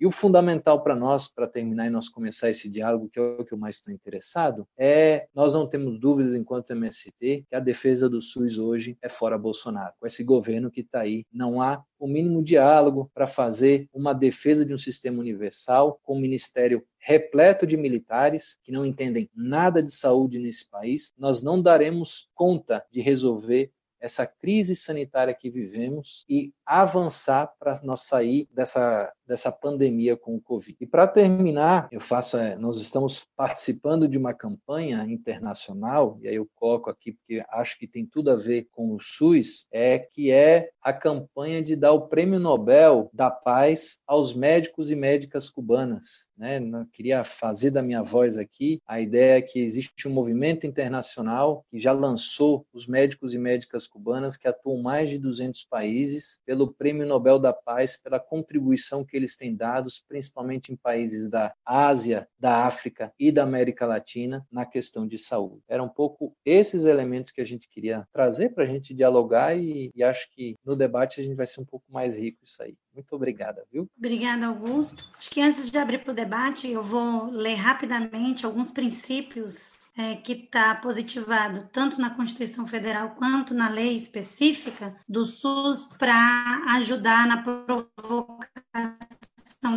E o fundamental para nós, para terminar e nós começar esse diálogo, que é o que eu mais estou interessado, é nós não temos dúvidas, enquanto MST, que a defesa do SUS hoje é fora Bolsonaro. Com esse governo que está aí, não há o mínimo diálogo para fazer uma defesa de um sistema universal, com um ministério repleto de militares que não entendem nada de saúde nesse país. Nós não daremos conta de resolver essa crise sanitária que vivemos e avançar para nós sair dessa dessa pandemia com o Covid. E para terminar, eu faço, é, nós estamos participando de uma campanha internacional, e aí eu coloco aqui porque acho que tem tudo a ver com o SUS, é que é a campanha de dar o Prêmio Nobel da Paz aos médicos e médicas cubanas. Né? Não queria fazer da minha voz aqui a ideia que existe um movimento internacional que já lançou os médicos e médicas cubanas que atuam em mais de 200 países pelo Prêmio Nobel da Paz pela contribuição que eles têm dados, principalmente em países da Ásia, da África e da América Latina, na questão de saúde. Eram um pouco esses elementos que a gente queria trazer para a gente dialogar e, e acho que no debate a gente vai ser um pouco mais rico isso aí. Muito obrigada, viu? Obrigada, Augusto. Acho que antes de abrir para o debate, eu vou ler rapidamente alguns princípios é, que está positivado tanto na Constituição Federal quanto na lei específica do SUS para ajudar na provocação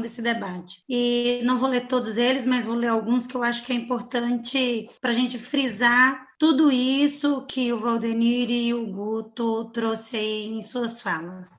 desse debate. E não vou ler todos eles, mas vou ler alguns que eu acho que é importante para a gente frisar tudo isso que o Valdenir e o Guto trouxe aí em suas falas.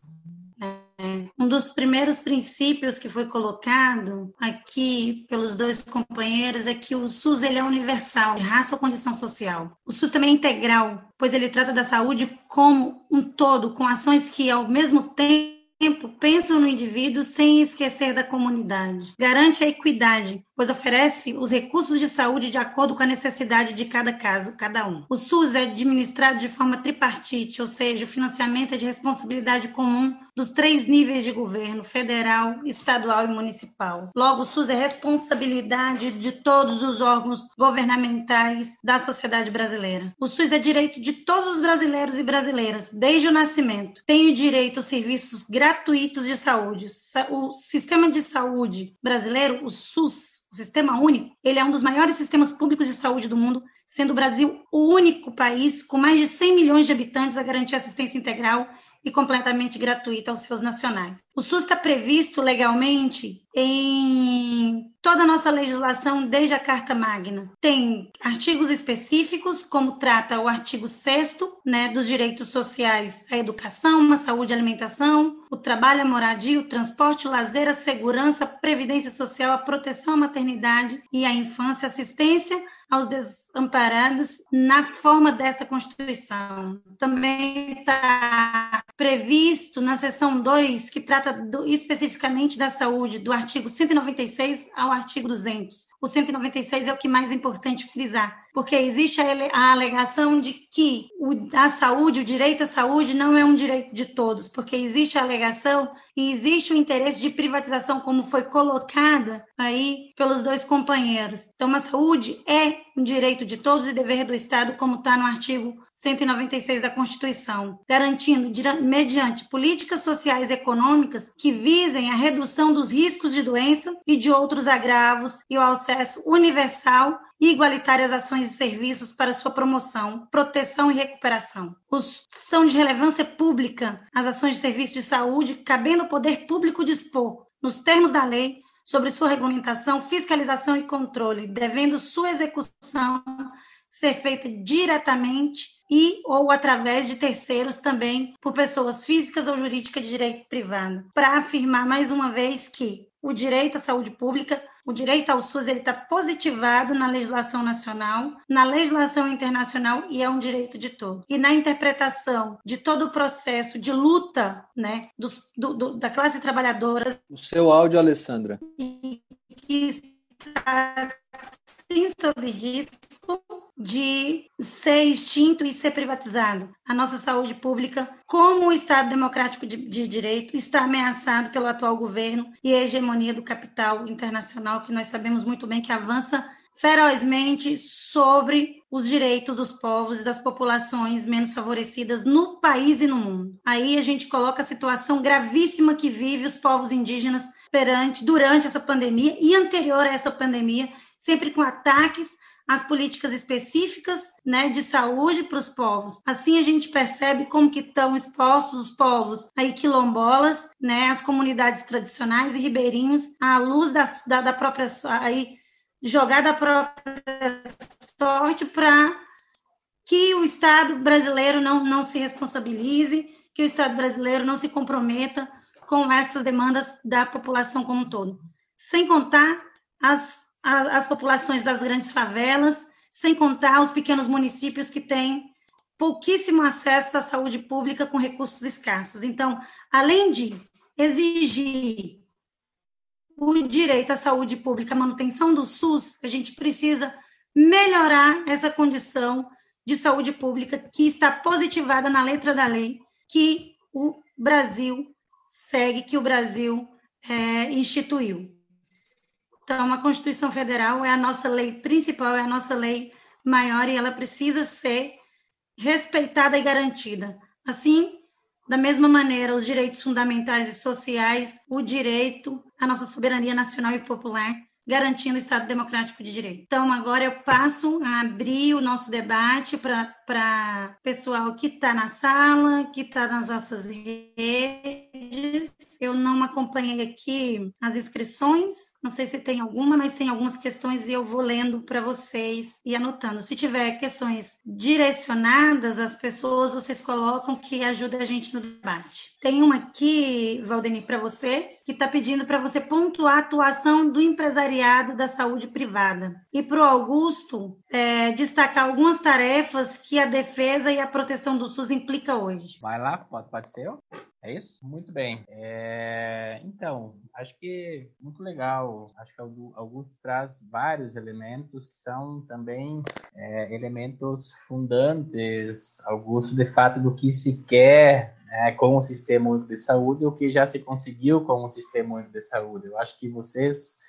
Um dos primeiros princípios que foi colocado aqui pelos dois companheiros é que o SUS ele é universal, de raça ou condição social. O SUS também é integral, pois ele trata da saúde como um todo, com ações que, ao mesmo tempo, tempo, pensam no indivíduo sem esquecer da comunidade. Garante a equidade, pois oferece os recursos de saúde de acordo com a necessidade de cada caso, cada um. O SUS é administrado de forma tripartite, ou seja, o financiamento é de responsabilidade comum dos três níveis de governo, federal, estadual e municipal. Logo, o SUS é responsabilidade de todos os órgãos governamentais da sociedade brasileira. O SUS é direito de todos os brasileiros e brasileiras, desde o nascimento. Tem o direito a serviços gratuitos de saúde. O sistema de saúde brasileiro, o SUS, o sistema único, ele é um dos maiores sistemas públicos de saúde do mundo, sendo o Brasil o único país com mais de 100 milhões de habitantes a garantir assistência integral e completamente gratuita aos seus nacionais. O SUS está previsto legalmente em toda a nossa legislação desde a Carta Magna. Tem artigos específicos, como trata o artigo 6 né, dos direitos sociais, a educação, a saúde e alimentação, o trabalho, a moradia, o transporte, o lazer, a segurança, a previdência social, a proteção à maternidade e à infância, assistência aos desamparados na forma desta Constituição. Também está previsto na seção 2, que trata do, especificamente da saúde, do artigo 196 ao artigo 200. O 196 é o que mais é importante frisar, porque existe a alegação de que a saúde, o direito à saúde, não é um direito de todos, porque existe a alegação e existe o interesse de privatização, como foi colocada aí pelos dois companheiros. Então, a saúde é um direito de todos e dever do Estado, como está no artigo 196 da Constituição, garantindo, mediante políticas sociais e econômicas que visem a redução dos riscos de doença e de outros agravos e o acesso universal e igualitárias ações e serviços para sua promoção, proteção e recuperação. Os, são de relevância pública as ações de serviço de saúde, cabendo ao poder público dispor, nos termos da lei, sobre sua regulamentação, fiscalização e controle, devendo sua execução ser feita diretamente e ou através de terceiros também por pessoas físicas ou jurídicas de direito privado, para afirmar mais uma vez que o direito à saúde pública, o direito ao SUS, ele está positivado na legislação nacional, na legislação internacional e é um direito de todo. E na interpretação de todo o processo de luta, né, dos, do, do, da classe trabalhadora. O seu áudio, Alessandra. E que está sim sob risco de ser extinto e ser privatizado. A nossa saúde pública, como o Estado democrático de, de, direito, está ameaçado pelo atual governo e a hegemonia do capital internacional, que nós sabemos muito bem que avança ferozmente sobre os direitos dos povos e das populações menos favorecidas no país e no mundo. Aí a gente coloca a situação gravíssima que vive os povos indígenas perante durante essa pandemia e anterior a essa pandemia, sempre com ataques as políticas específicas né, de saúde para os povos. Assim a gente percebe como que estão expostos os povos aí quilombolas, né, as comunidades tradicionais e ribeirinhos à luz da, da, da própria aí jogada a própria sorte para que o Estado brasileiro não, não se responsabilize, que o Estado brasileiro não se comprometa com essas demandas da população como um todo. Sem contar as as populações das grandes favelas, sem contar os pequenos municípios que têm pouquíssimo acesso à saúde pública com recursos escassos. Então, além de exigir o direito à saúde pública, a manutenção do SUS, a gente precisa melhorar essa condição de saúde pública que está positivada na letra da lei que o Brasil segue, que o Brasil é, instituiu. Então, a Constituição Federal é a nossa lei principal, é a nossa lei maior e ela precisa ser respeitada e garantida. Assim, da mesma maneira, os direitos fundamentais e sociais, o direito à nossa soberania nacional e popular, garantindo o Estado Democrático de Direito. Então, agora eu passo a abrir o nosso debate para pessoal que está na sala, que está nas nossas redes. Eu não acompanhei aqui as inscrições, não sei se tem alguma, mas tem algumas questões e eu vou lendo para vocês e anotando. Se tiver questões direcionadas às pessoas, vocês colocam que ajuda a gente no debate. Tem uma aqui, Valdemir, para você, que está pedindo para você pontuar a atuação do empresariado da saúde privada. E para o Augusto, é, destacar algumas tarefas que a defesa e a proteção do SUS implica hoje. Vai lá, pode, pode ser? É isso? Muito bem. É, então, acho que muito legal. Acho que Augusto traz vários elementos que são também é, elementos fundantes, Augusto, de fato, do que se quer né, com o Sistema Único de Saúde, o que já se conseguiu com o Sistema Único de Saúde. Eu acho que vocês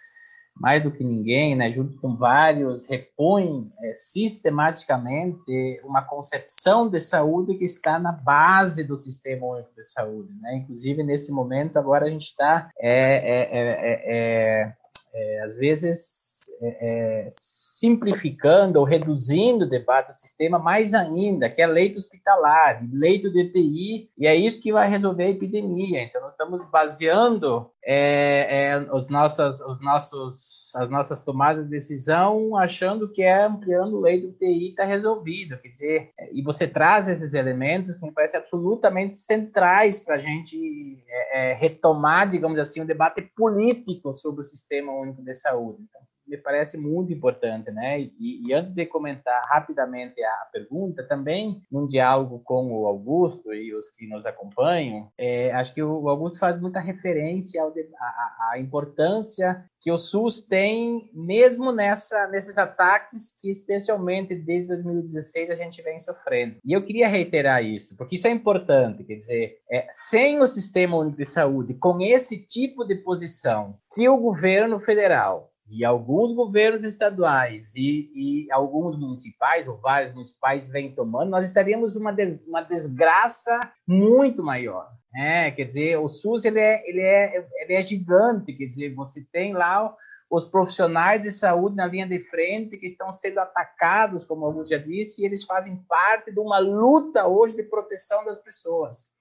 mais do que ninguém, né, junto com vários, repõem é, sistematicamente uma concepção de saúde que está na base do sistema único de saúde. Né? Inclusive, nesse momento, agora a gente está, é, é, às vezes, simplificando ou reduzindo o debate do sistema mais ainda, que é leito hospitalar, leito de TI, e é isso que vai resolver a epidemia. Então, nós estamos baseando é, é, os nossos, os nossos, as nossas tomadas de decisão achando que é ampliando o leito de TI está resolvido. Quer dizer, e você traz esses elementos que me parecem absolutamente centrais para a gente é, é, retomar, digamos assim, um debate político sobre o Sistema Único de Saúde. Então, me parece muito importante, né? E, e, antes de comentar rapidamente a pergunta, também num diálogo com o Augusto e os que nos acompanham, é, acho que o Augusto faz muita referência à importância que o SUS tem, mesmo nessa, nesses ataques que, especialmente desde 2016, a gente vem sofrendo. E eu queria reiterar isso, porque isso é importante, quer dizer, é, sem o Sistema Único de Saúde, com esse tipo de posição que o governo federal e alguns governos estaduais e, e, alguns municipais, ou vários municipais, vêm tomando, nós estaríamos uma, des, uma desgraça muito maior. Né? Quer dizer, o SUS ele é, ele, é, ele é gigante, quer dizer, você tem lá os profissionais de saúde na linha de frente que estão sendo atacados, como eu já disse, e eles fazem parte de uma luta hoje de proteção das pessoas.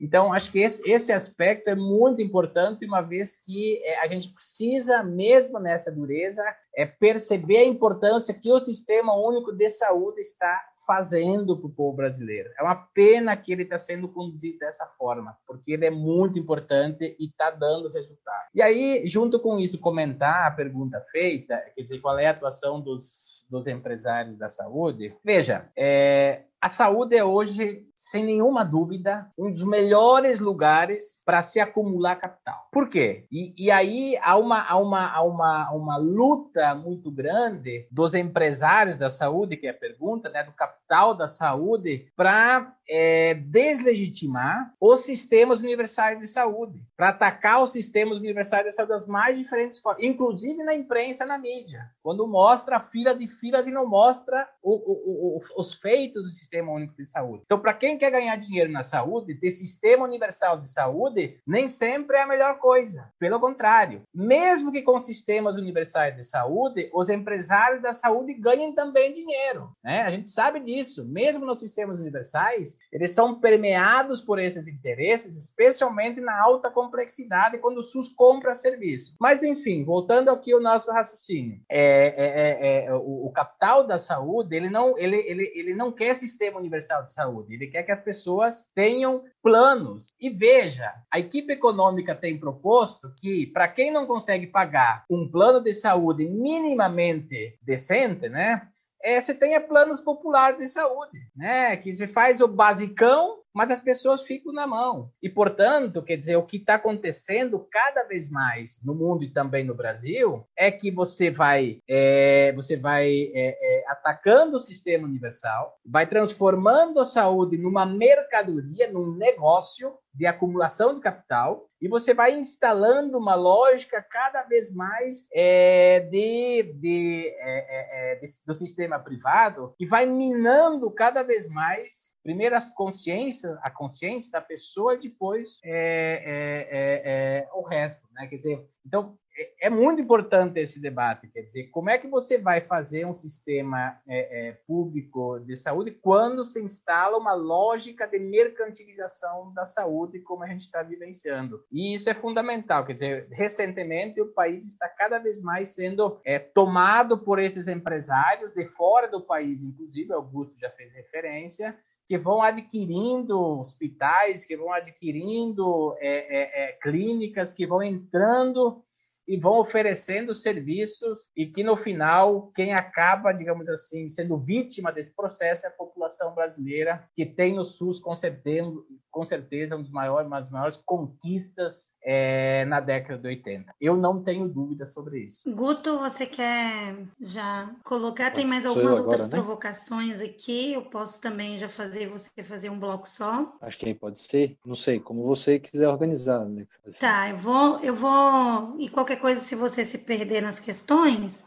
Então, acho que esse, esse aspecto é muito importante, uma vez que é, a gente precisa, mesmo nessa dureza, é, perceber a importância que o Sistema Único de Saúde está fazendo para o povo brasileiro. É uma pena que ele está sendo conduzido dessa forma, porque ele é muito importante e está dando resultado. E aí, junto com isso, comentar a pergunta feita, quer dizer, qual é a atuação dos, dos empresários da saúde. Veja, é, a saúde é hoje, sem nenhuma dúvida, um dos melhores lugares para se acumular capital. Por quê? E, e, aí há uma, há, uma, há uma, uma luta muito grande dos empresários da saúde, que é a pergunta, né, do capital da saúde, para é, deslegitimar os sistemas universais de saúde, para atacar os sistemas universais de saúde das mais diferentes formas, inclusive na imprensa, na mídia, quando mostra filas e filas e não mostra o, o, o, os feitos do sistema único de saúde. Então, para quem quer ganhar dinheiro na saúde, ter sistema universal de saúde nem sempre é a melhor coisa. Pelo contrário, mesmo que com sistemas universais de saúde, os empresários da saúde ganhem também dinheiro. Né? A gente sabe disso. Mesmo nos sistemas universais, eles são permeados por esses interesses, especialmente na alta complexidade, quando o SUS compra serviço. Mas, enfim, voltando aqui ao nosso raciocínio, é, é, é, é o, o, capital da saúde, ele não, ele, ele, ele não quer sistema universal de saúde, ele quer que as pessoas tenham planos. E veja, a equipe econômica tem proposto que, para quem não consegue pagar um plano de saúde minimamente decente, né? é, você tenha planos populares de saúde, né? Que se faz o basicão, mas as pessoas ficam na mão. E, portanto, quer dizer, o que está acontecendo cada vez mais no mundo e também no Brasil é que você vai, é, você vai é, é atacando o sistema universal, vai transformando a saúde numa mercadoria, num negócio de acumulação de capital, e você vai instalando uma lógica cada vez mais é, de, de, é, é, é, de, do sistema privado que vai minando cada vez mais primeiro a consciência, a consciência da pessoa, depois é, é, é, o resto, né? Quer dizer, então é, é muito importante esse debate, quer dizer, como é que você vai fazer um sistema é, é, público de saúde quando se instala uma lógica de mercantilização da saúde, como a gente está vivenciando? E isso é fundamental, quer dizer, recentemente o país está cada vez mais sendo é, tomado por esses empresários de fora do país, inclusive, Augusto já fez referência, que vão adquirindo hospitais, que vão adquirindo é, é, é, clínicas, que vão entrando e vão oferecendo serviços e que no final quem acaba, digamos assim, sendo vítima desse processo é a população brasileira que tem no SUS com certeza, com certeza um dos maiores, uma das maiores conquistas é, na década de 80. Eu não tenho dúvida sobre isso. Guto, você quer já colocar? Tem mais algumas agora, outras né? provocações aqui. Eu posso também já fazer você fazer um bloco só. Acho que aí pode ser. Não sei, como você quiser organizar, Alex. Assim. Tá, eu vou, eu vou. E qualquer coisa, se você se perder nas questões,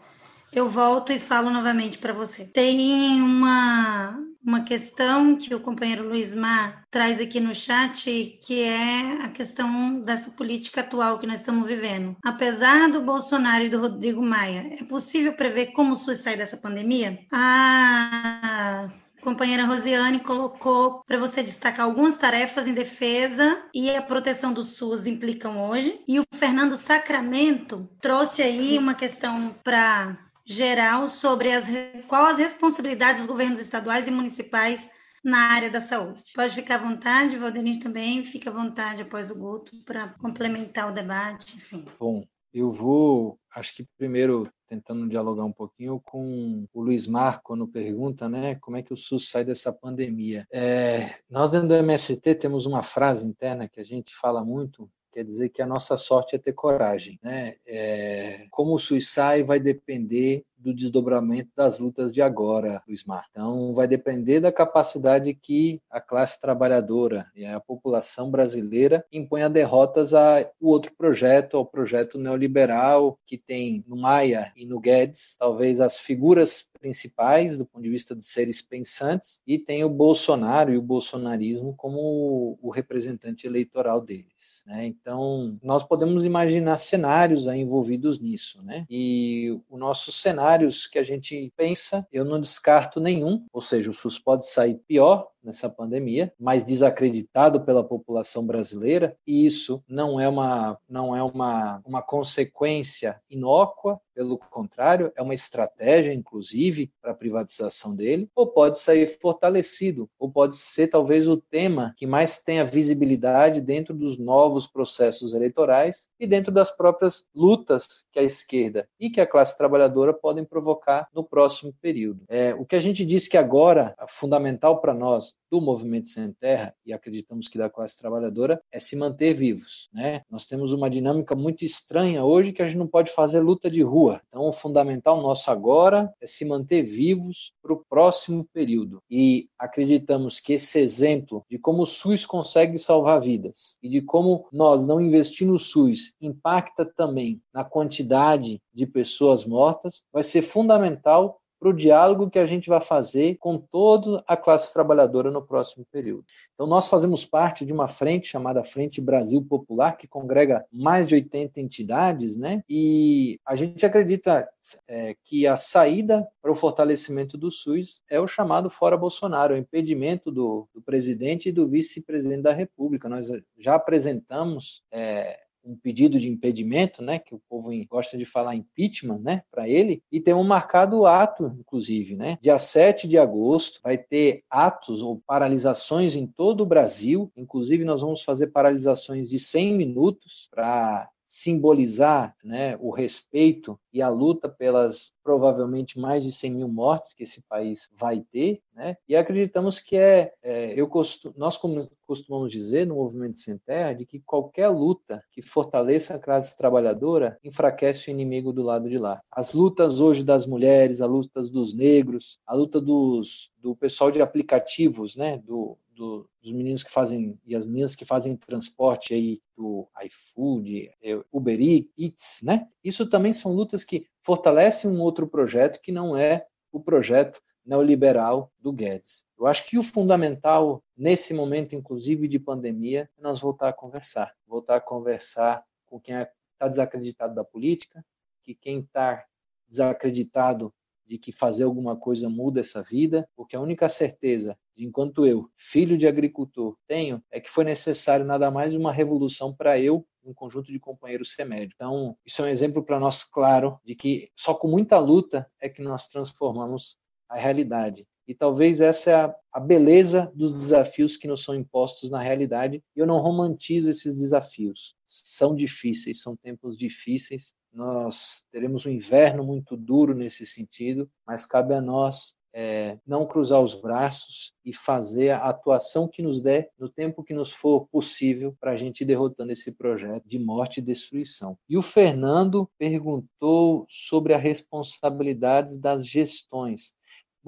eu volto e falo novamente para você. Tem uma, uma questão que o companheiro Luiz Mar traz aqui no chat, que é a questão dessa política atual que nós estamos vivendo. Apesar do Bolsonaro e do Rodrigo Maia, é possível prever como o SUS sai dessa pandemia? A companheira Rosiane colocou para você destacar algumas tarefas em defesa e a proteção do SUS implicam hoje. E o Fernando Sacramento trouxe aí uma questão para geral sobre as, qual as responsabilidades dos governos estaduais e municipais na área da saúde. Pode ficar à vontade, Valdenir também fica à vontade após o Guto para complementar o debate, enfim. Bom, eu vou, acho que primeiro tentando dialogar um pouquinho com o Luiz Marco, quando pergunta né, como é que o SUS sai dessa pandemia. É, nós dentro do MST temos uma frase interna que a gente fala muito, quer dizer que a nossa sorte é ter coragem. Né? É, como o sai vai depender do desdobramento das lutas de agora, Luiz Mar. Então, vai depender da capacidade que a classe trabalhadora e a população brasileira impõe a derrotas ao outro projeto, ao projeto neoliberal que tem no Maia e no Guedes, talvez as figuras principais do ponto de vista de seres pensantes, e tem o Bolsonaro e o bolsonarismo como o representante eleitoral deles. Né? Então, nós podemos imaginar cenários envolvidos nisso. Né? E o nosso cenário cenários que a gente pensa, eu não descarto nenhum, ou seja, o SUS pode sair pior nessa pandemia, mais desacreditado pela população brasileira, e isso não é uma não é uma, uma consequência inócua, pelo contrário, é uma estratégia inclusive para a privatização dele, ou pode sair fortalecido, ou pode ser talvez o tema que mais tenha visibilidade dentro dos novos processos eleitorais e dentro das próprias lutas que a esquerda e que a classe trabalhadora podem provocar no próximo período. É, o que a gente diz que agora é fundamental para nós do Movimento Sem Terra, e acreditamos que da classe trabalhadora, é se manter vivos. Né? Nós temos uma dinâmica muito estranha hoje que a gente não pode fazer luta de rua. Então, o fundamental nosso agora é se manter vivos para o próximo período. E acreditamos que esse exemplo de como o SUS consegue salvar vidas e de como nós não investir no SUS impacta também na quantidade de pessoas mortas, vai ser fundamental para o diálogo que a gente vai fazer com toda a classe trabalhadora no próximo período. Então, nós fazemos parte de uma frente chamada Frente Brasil Popular, que congrega mais de 80 entidades, né? E a gente acredita é, que a saída para o fortalecimento do SUS é o chamado fora Bolsonaro, o impedimento do, do presidente e do vice-presidente da República. Nós já apresentamos é, um pedido de impedimento, né, que o povo gosta de falar impeachment, né, para ele, e tem um marcado ato, inclusive, né, dia 7 de agosto, vai ter atos ou paralisações em todo o Brasil, inclusive nós vamos fazer paralisações de 100 minutos para simbolizar né, o respeito e a luta pelas provavelmente mais de 100 mil mortes que esse país vai ter, né? E acreditamos que é, é eu costumo, nós costumamos dizer no Movimento Sem Terra de que qualquer luta que fortaleça a classe trabalhadora enfraquece o inimigo do lado de lá. As lutas hoje das mulheres, as lutas dos negros, a luta dos, do pessoal de aplicativos, né? Do, do, dos meninos que fazem e as meninas que fazem transporte aí do iFood, é, Uber Eats, né? Isso também são lutas que fortalecem um outro projeto que não é o projeto neoliberal do Guedes. Eu acho que o fundamental nesse momento, inclusive de pandemia, é nós voltar a conversar, voltar a conversar com quem está é, desacreditado da política, que quem está desacreditado de que fazer alguma coisa muda essa vida, porque a única certeza de enquanto eu, filho de agricultor, tenho é que foi necessário nada mais uma revolução para eu um conjunto de companheiros remédio. Então, isso é um exemplo para nós claro de que só com muita luta é que nós transformamos a realidade. E talvez essa é a, beleza dos desafios que nos são impostos na realidade. Eu não romantizo esses desafios. São difíceis, são tempos difíceis. Nós teremos um inverno muito duro nesse sentido, mas cabe a nós é, não cruzar os braços e fazer a atuação que nos der no tempo que nos for possível para a gente ir derrotando esse projeto de morte e destruição. E o Fernando perguntou sobre as responsabilidades das gestões.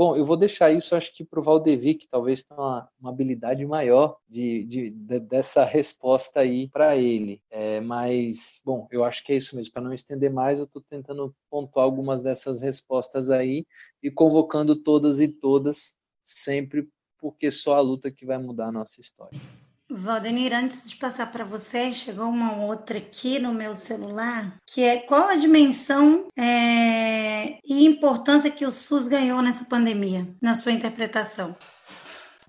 Bom, eu vou deixar isso, acho que para o Valdevi, que talvez tenha uma, uma habilidade maior de, de, de dessa resposta aí para ele. É, mas, bom, eu acho que é isso mesmo. Para não estender mais, eu estou tentando pontuar algumas dessas respostas aí e convocando todas e todas, sempre porque só a luta que vai mudar a nossa história. Valdenir, antes de passar para você, chegou uma outra aqui no meu celular, que é qual a dimensão é, e importância que o SUS ganhou nessa pandemia, na sua interpretação?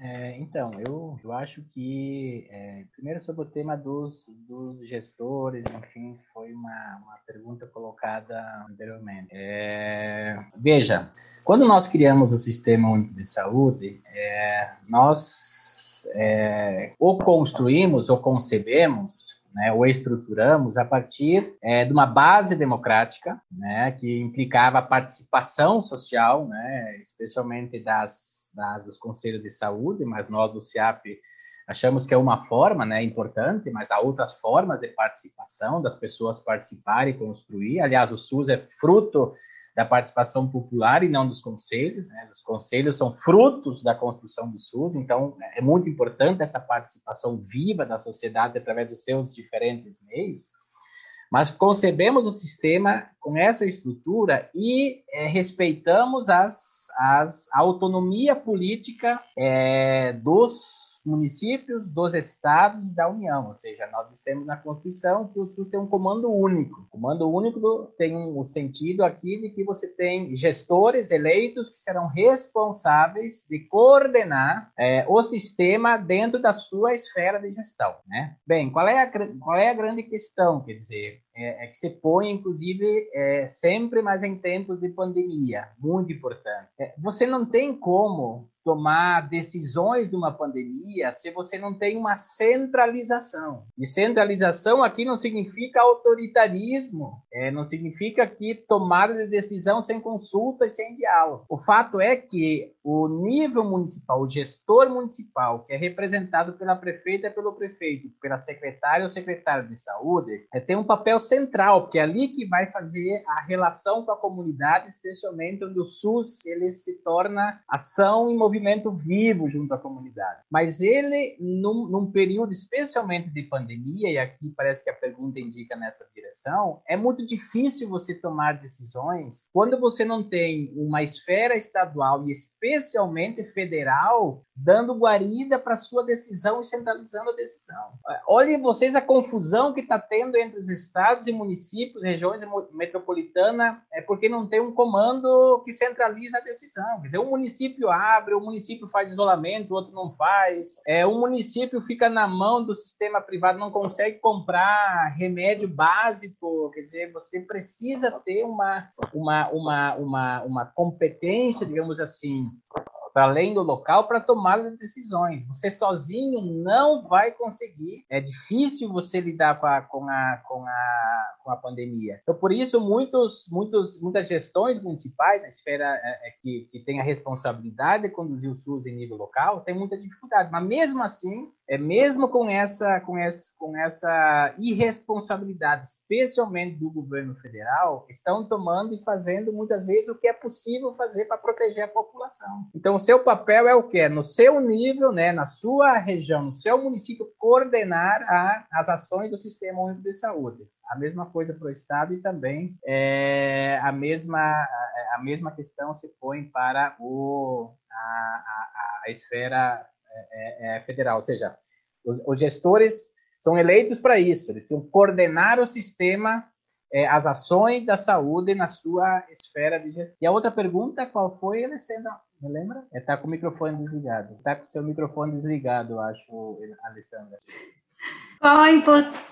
É, então, eu, eu acho que, é, primeiro sobre o tema dos, dos gestores, enfim, foi uma, uma pergunta colocada anteriormente. É, veja, quando nós criamos o Sistema Único de Saúde, é, nós é, ou construímos ou concebemos né, ou estruturamos a partir é, de uma base democrática, né, que implicava a participação social, né, especialmente das, das, dos conselhos de saúde, mas nós do CIAP achamos que é uma forma né, importante, mas há outras formas de participação, das pessoas participarem e construir. Aliás, o SUS é fruto da participação popular e não dos conselhos. Né? Os conselhos são frutos da construção do SUS, então é muito importante essa participação viva da sociedade através dos seus diferentes meios. Mas concebemos o sistema com essa estrutura e é, respeitamos as, as, a autonomia política é, dos municípios, dos estados e da União, ou seja, nós dissemos na Constituição que o SUS tem um comando único. O comando único tem o um sentido aqui de que você tem gestores eleitos que serão responsáveis de coordenar é, o sistema dentro da sua esfera de gestão. Né? Bem, qual é, a, qual é a grande questão? Quer dizer, é, é que se põe, inclusive, é, sempre mais em tempos de pandemia, muito importante. É, você não tem como tomar decisões de uma pandemia se você não tem uma centralização. E centralização aqui não significa autoritarismo, é, não significa que tomada de decisão sem consulta e sem diálogo. O fato é que o nível municipal, o gestor municipal, que é representado pela prefeita pelo prefeito, pela secretária ou secretário de saúde, é, tem um papel central, porque é ali que vai fazer a relação com a comunidade, especialmente onde o SUS ele se torna ação e movimento vivo junto à comunidade. Mas ele, num, num período especialmente de pandemia, e aqui parece que a pergunta indica nessa direção, é muito difícil você tomar decisões quando você não tem uma esfera estadual e especialmente federal dando guarida para sua decisão e centralizando a decisão. Olhem vocês a confusão que está tendo entre os estados e municípios, regiões metropolitanas, é porque não tem um comando que centraliza a decisão. Quer dizer, um município abre, um município faz isolamento, o outro não faz. É, um município fica na mão do sistema privado, não consegue comprar remédio básico. Quer dizer, você precisa ter uma, uma, uma, uma, uma competência, digamos assim, para além do local para tomar decisões. Você sozinho não vai conseguir. É difícil você lidar com a, com a, com a, com a pandemia. Então, por isso, muitos, muitos, muitas gestões municipais na esfera é, é, que, que tem a responsabilidade de conduzir o SUS em nível local, tem muita dificuldade. Mas mesmo assim, é mesmo com essa, com essa, com essa irresponsabilidade, especialmente do governo federal, estão tomando e fazendo muitas vezes o que é possível fazer para proteger a população. Então, o seu papel é o quê? No seu nível, né, na sua região, no seu município, coordenar a, as ações do Sistema Único de Saúde. A mesma coisa para o Estado e também é, a, mesma, a, a mesma questão se põe para o, a, a, a esfera é, é, é, federal, ou seja, os, os gestores são eleitos para isso, eles têm que coordenar o sistema, é, as ações da saúde na sua esfera de gestão. E a outra pergunta, qual foi, Alessandra? Me lembra? Está com o microfone desligado. Está com o seu microfone desligado, acho, Alessandra. Qual a,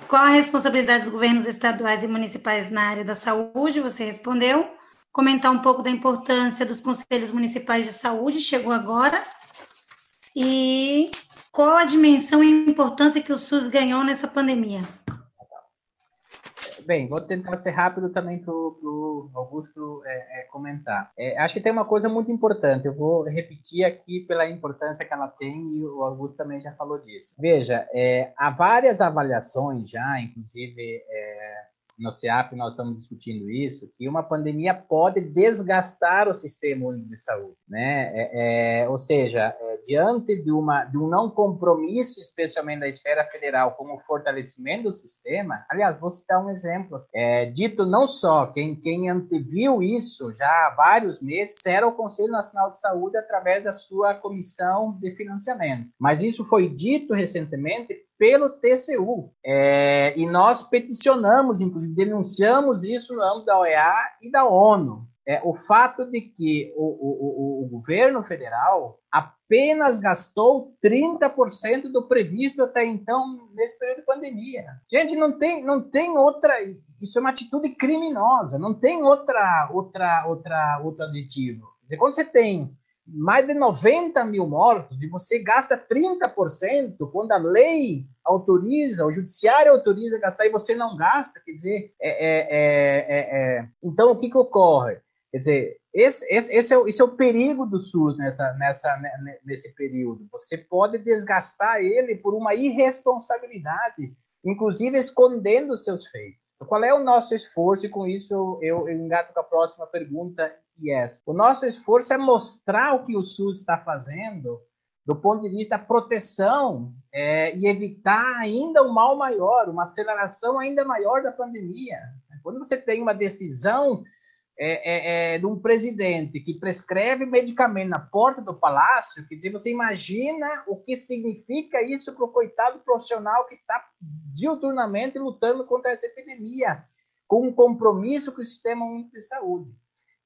qual a responsabilidade dos governos estaduais e municipais na área da saúde? Você respondeu. Comentar um pouco da importância dos conselhos municipais de saúde, chegou agora. E qual a dimensão e importância que o SUS ganhou nessa pandemia? bem, vou tentar ser rápido também para o Augusto é, é, comentar. É, acho que tem uma coisa muito importante, eu vou repetir aqui pela importância que ela tem e o Augusto também já falou disso. Veja, é, há várias avaliações já, inclusive é, no CEAP nós estamos discutindo isso, que uma pandemia pode desgastar o sistema único de saúde, né? É, é, ou seja, é, diante de, uma, de um não compromisso, especialmente da esfera federal, como o fortalecimento do sistema, aliás, vou citar um exemplo, é, dito não só, quem, quem anteviu isso já há vários meses era o Conselho Nacional de Saúde através da sua comissão de financiamento, mas isso foi dito recentemente pelo TCU. É, e nós peticionamos, inclusive, denunciamos isso no âmbito da OEA e da ONU. É, o fato de que o, o, o, governo federal apenas gastou 30% do previsto até então nesse período de pandemia. Gente, não tem, não tem outra. Isso é uma atitude criminosa. Não tem outra, outra, outra, outro aditivo. Quando você tem mais de 90 mil mortos e você gasta 30% quando a lei autoriza, o judiciário autoriza gastar e você não gasta, quer dizer, é, é, é, é então o que, que ocorre? Quer dizer, esse, esse, esse, é o, esse é o perigo do SUS nessa, nessa, nesse período. Você pode desgastar ele por uma irresponsabilidade, inclusive escondendo seus feitos. Qual é o nosso esforço? E com isso eu, eu engato com a próxima pergunta, O nosso esforço é mostrar o que o SUS está fazendo do ponto de vista da proteção é, e evitar ainda um mal maior, uma aceleração ainda maior da pandemia. Quando você tem uma decisão é, é, é, de um presidente que prescreve medicamento na porta do palácio, quer dizer, você imagina o que significa isso para o coitado profissional que está diuturnamente lutando contra essa epidemia, com um compromisso com o Sistema Único de Saúde.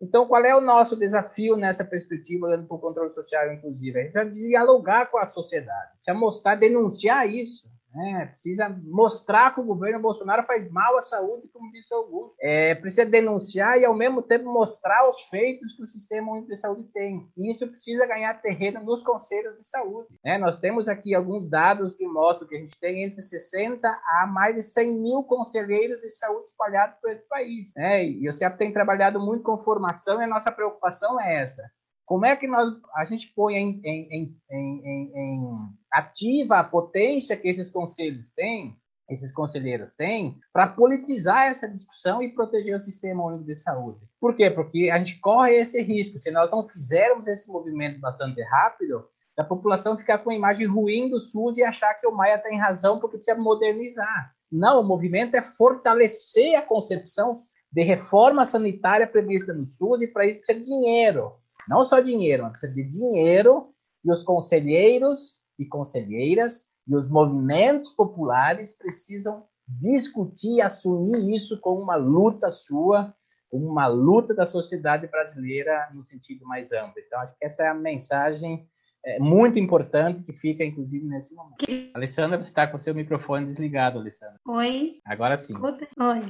Então, qual é o nosso desafio nessa perspectiva, olhando para o controle social inclusive? É dialogar com a sociedade, precisa mostrar, denunciar isso. É, precisa mostrar que o governo Bolsonaro faz mal à saúde, como disse Augusto. É, precisa denunciar e, ao mesmo tempo, mostrar os feitos que o Sistema Único de Saúde tem. E isso precisa ganhar terreno nos conselhos de saúde. É, nós temos aqui alguns dados que mostram que a gente tem entre 60 a mais de 100 mil conselheiros de saúde espalhados por esse país. É, e o CEP tem trabalhado muito com formação e a nossa preocupação é essa como é que nós, a gente põe em, em, em, em, ativa a potência que esses conselhos têm, esses conselheiros têm, para politizar essa discussão e proteger o sistema único de saúde? Por quê? Porque a gente corre esse risco. Se nós não fizermos esse movimento bastante rápido, a população ficar com a imagem ruim do SUS e achar que o Maia tem razão porque precisa modernizar. Não, o movimento é fortalecer a concepção de reforma sanitária prevista no SUS e para isso precisa de dinheiro. Não só dinheiro, mas precisa de dinheiro e os conselheiros e conselheiras e os movimentos populares precisam discutir assumir isso como uma luta sua, como uma luta da sociedade brasileira no sentido mais amplo. Então, acho que essa é a mensagem é, muito importante que fica, inclusive, nesse momento. Que... Alessandra, você está com o seu microfone desligado, Alessandra. Oi. Agora sim. Escuta. Oi.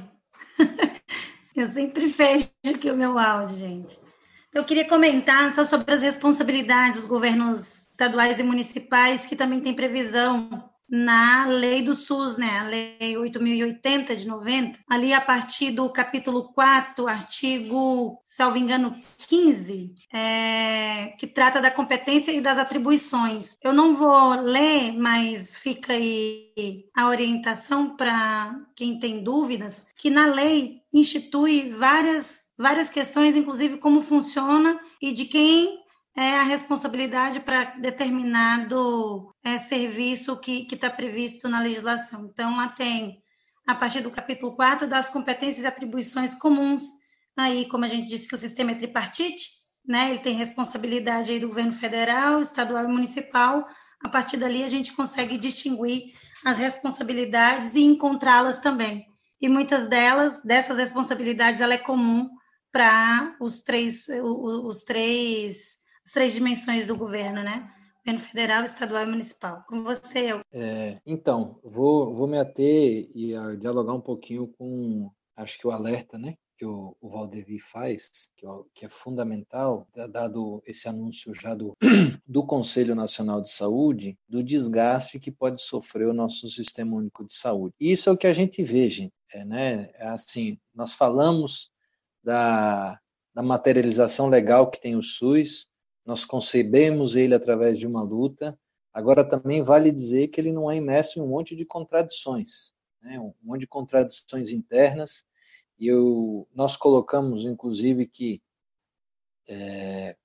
[laughs] Eu sempre fecho aqui o meu áudio, gente. Eu queria comentar só sobre as responsabilidades dos governos estaduais e municipais, que também tem previsão na lei do SUS, né, a lei 8080 de 90, ali a partir do capítulo 4, artigo, salvo engano, 15, é, que trata da competência e das atribuições. Eu não vou ler, mas fica aí a orientação para quem tem dúvidas, que na lei institui várias várias questões, inclusive como funciona e de quem é a responsabilidade para determinado é, serviço que está previsto na legislação. Então, lá tem, a partir do capítulo 4, das competências e atribuições comuns, aí, como a gente disse que o sistema é tripartite, né, ele tem responsabilidade aí do governo federal, estadual e municipal, a partir dali a gente consegue distinguir as responsabilidades e encontrá-las também. E muitas delas, dessas responsabilidades, ela é comum para os três, os três, as três dimensões do governo, né? Governo federal, estadual e municipal. Com você, eu. É, então, vou, vou me ater e dialogar um pouquinho com, acho que o alerta, né? que o, o Valdevi faz, que, que, é fundamental, dado esse anúncio já do, [clears throat] do Conselho Nacional de Saúde, do desgaste que pode sofrer o nosso Sistema Único de Saúde. Isso é o que a gente vê, gente. é, né? Assim, nós falamos da, da materialização legal que tem o SUS, nós concebemos ele através de uma luta. Agora também vale dizer que ele não é imerso em um monte de contradições, né? um monte de contradições internas. E eu, nós colocamos, inclusive, que é,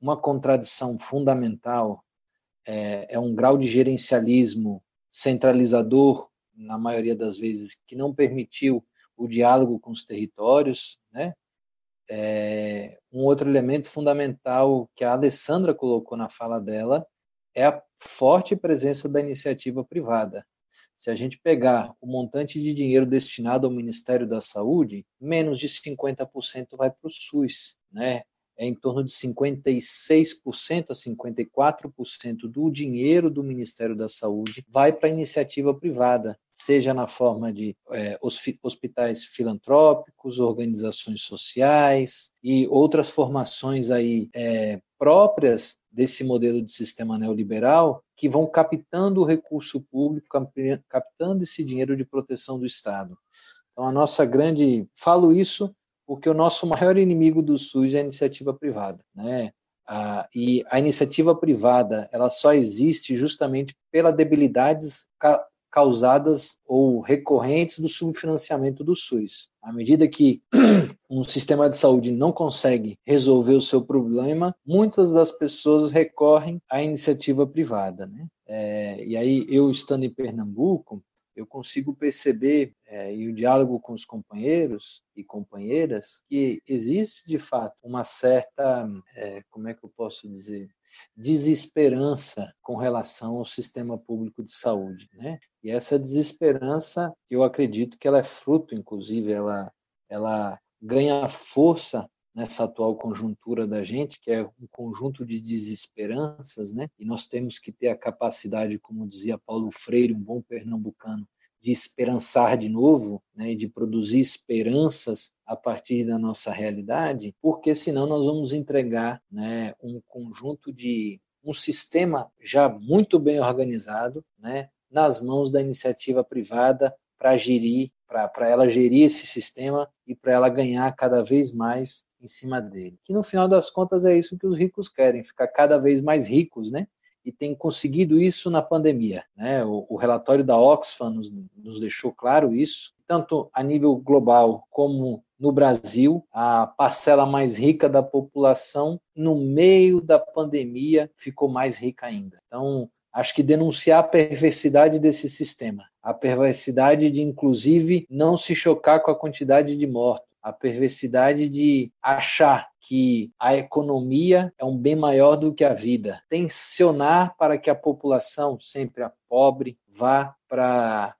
uma contradição fundamental é, é um grau de gerencialismo centralizador, na maioria das vezes, que não permitiu o diálogo com os territórios, né? É, um outro elemento fundamental que a Alessandra colocou na fala dela é a forte presença da iniciativa privada. Se a gente pegar o montante de dinheiro destinado ao Ministério da Saúde, menos de 50% vai para o SUS, né? É em torno de 56% a 54% do dinheiro do Ministério da Saúde vai para a iniciativa privada, seja na forma de é, hospitais filantrópicos, organizações sociais e outras formações aí é, próprias desse modelo de sistema neoliberal que vão captando o recurso público, captando esse dinheiro de proteção do Estado. Então, a nossa grande. Falo isso porque o nosso maior inimigo do SUS é a iniciativa privada, né? Ah, e a iniciativa privada ela só existe justamente pelas debilidades ca causadas ou recorrentes do subfinanciamento do SUS. À medida que um sistema de saúde não consegue resolver o seu problema, muitas das pessoas recorrem à iniciativa privada. Né? É, e aí, eu estando em Pernambuco, eu consigo perceber, é, em o diálogo com os companheiros e companheiras, que existe de fato uma certa, é, como é que eu posso dizer, desesperança com relação ao sistema público de saúde, né? E essa desesperança, eu acredito que ela é fruto, inclusive, ela, ela ganha força nessa atual conjuntura da gente, que é um conjunto de desesperanças, né? E nós temos que ter a capacidade, como dizia Paulo Freire, um bom pernambucano, de esperançar de novo, né, de produzir esperanças a partir da nossa realidade, porque senão nós vamos entregar né, um conjunto de um sistema já muito bem organizado, né, nas mãos da iniciativa privada para gerir, para ela gerir esse sistema e para ela ganhar cada vez mais em cima dele. Que no final das contas é isso que os ricos querem, ficar cada vez mais ricos, né? E tem conseguido isso na pandemia. Né? O, o relatório da Oxfam nos, nos deixou claro isso, tanto a nível global como no Brasil, a parcela mais rica da população, no meio da pandemia, ficou mais rica ainda. Então, acho que denunciar a perversidade desse sistema, a perversidade de, inclusive, não se chocar com a quantidade de mortos, a perversidade de achar que a economia é um bem maior do que a vida. Tensionar para que a população, sempre a pobre, vá para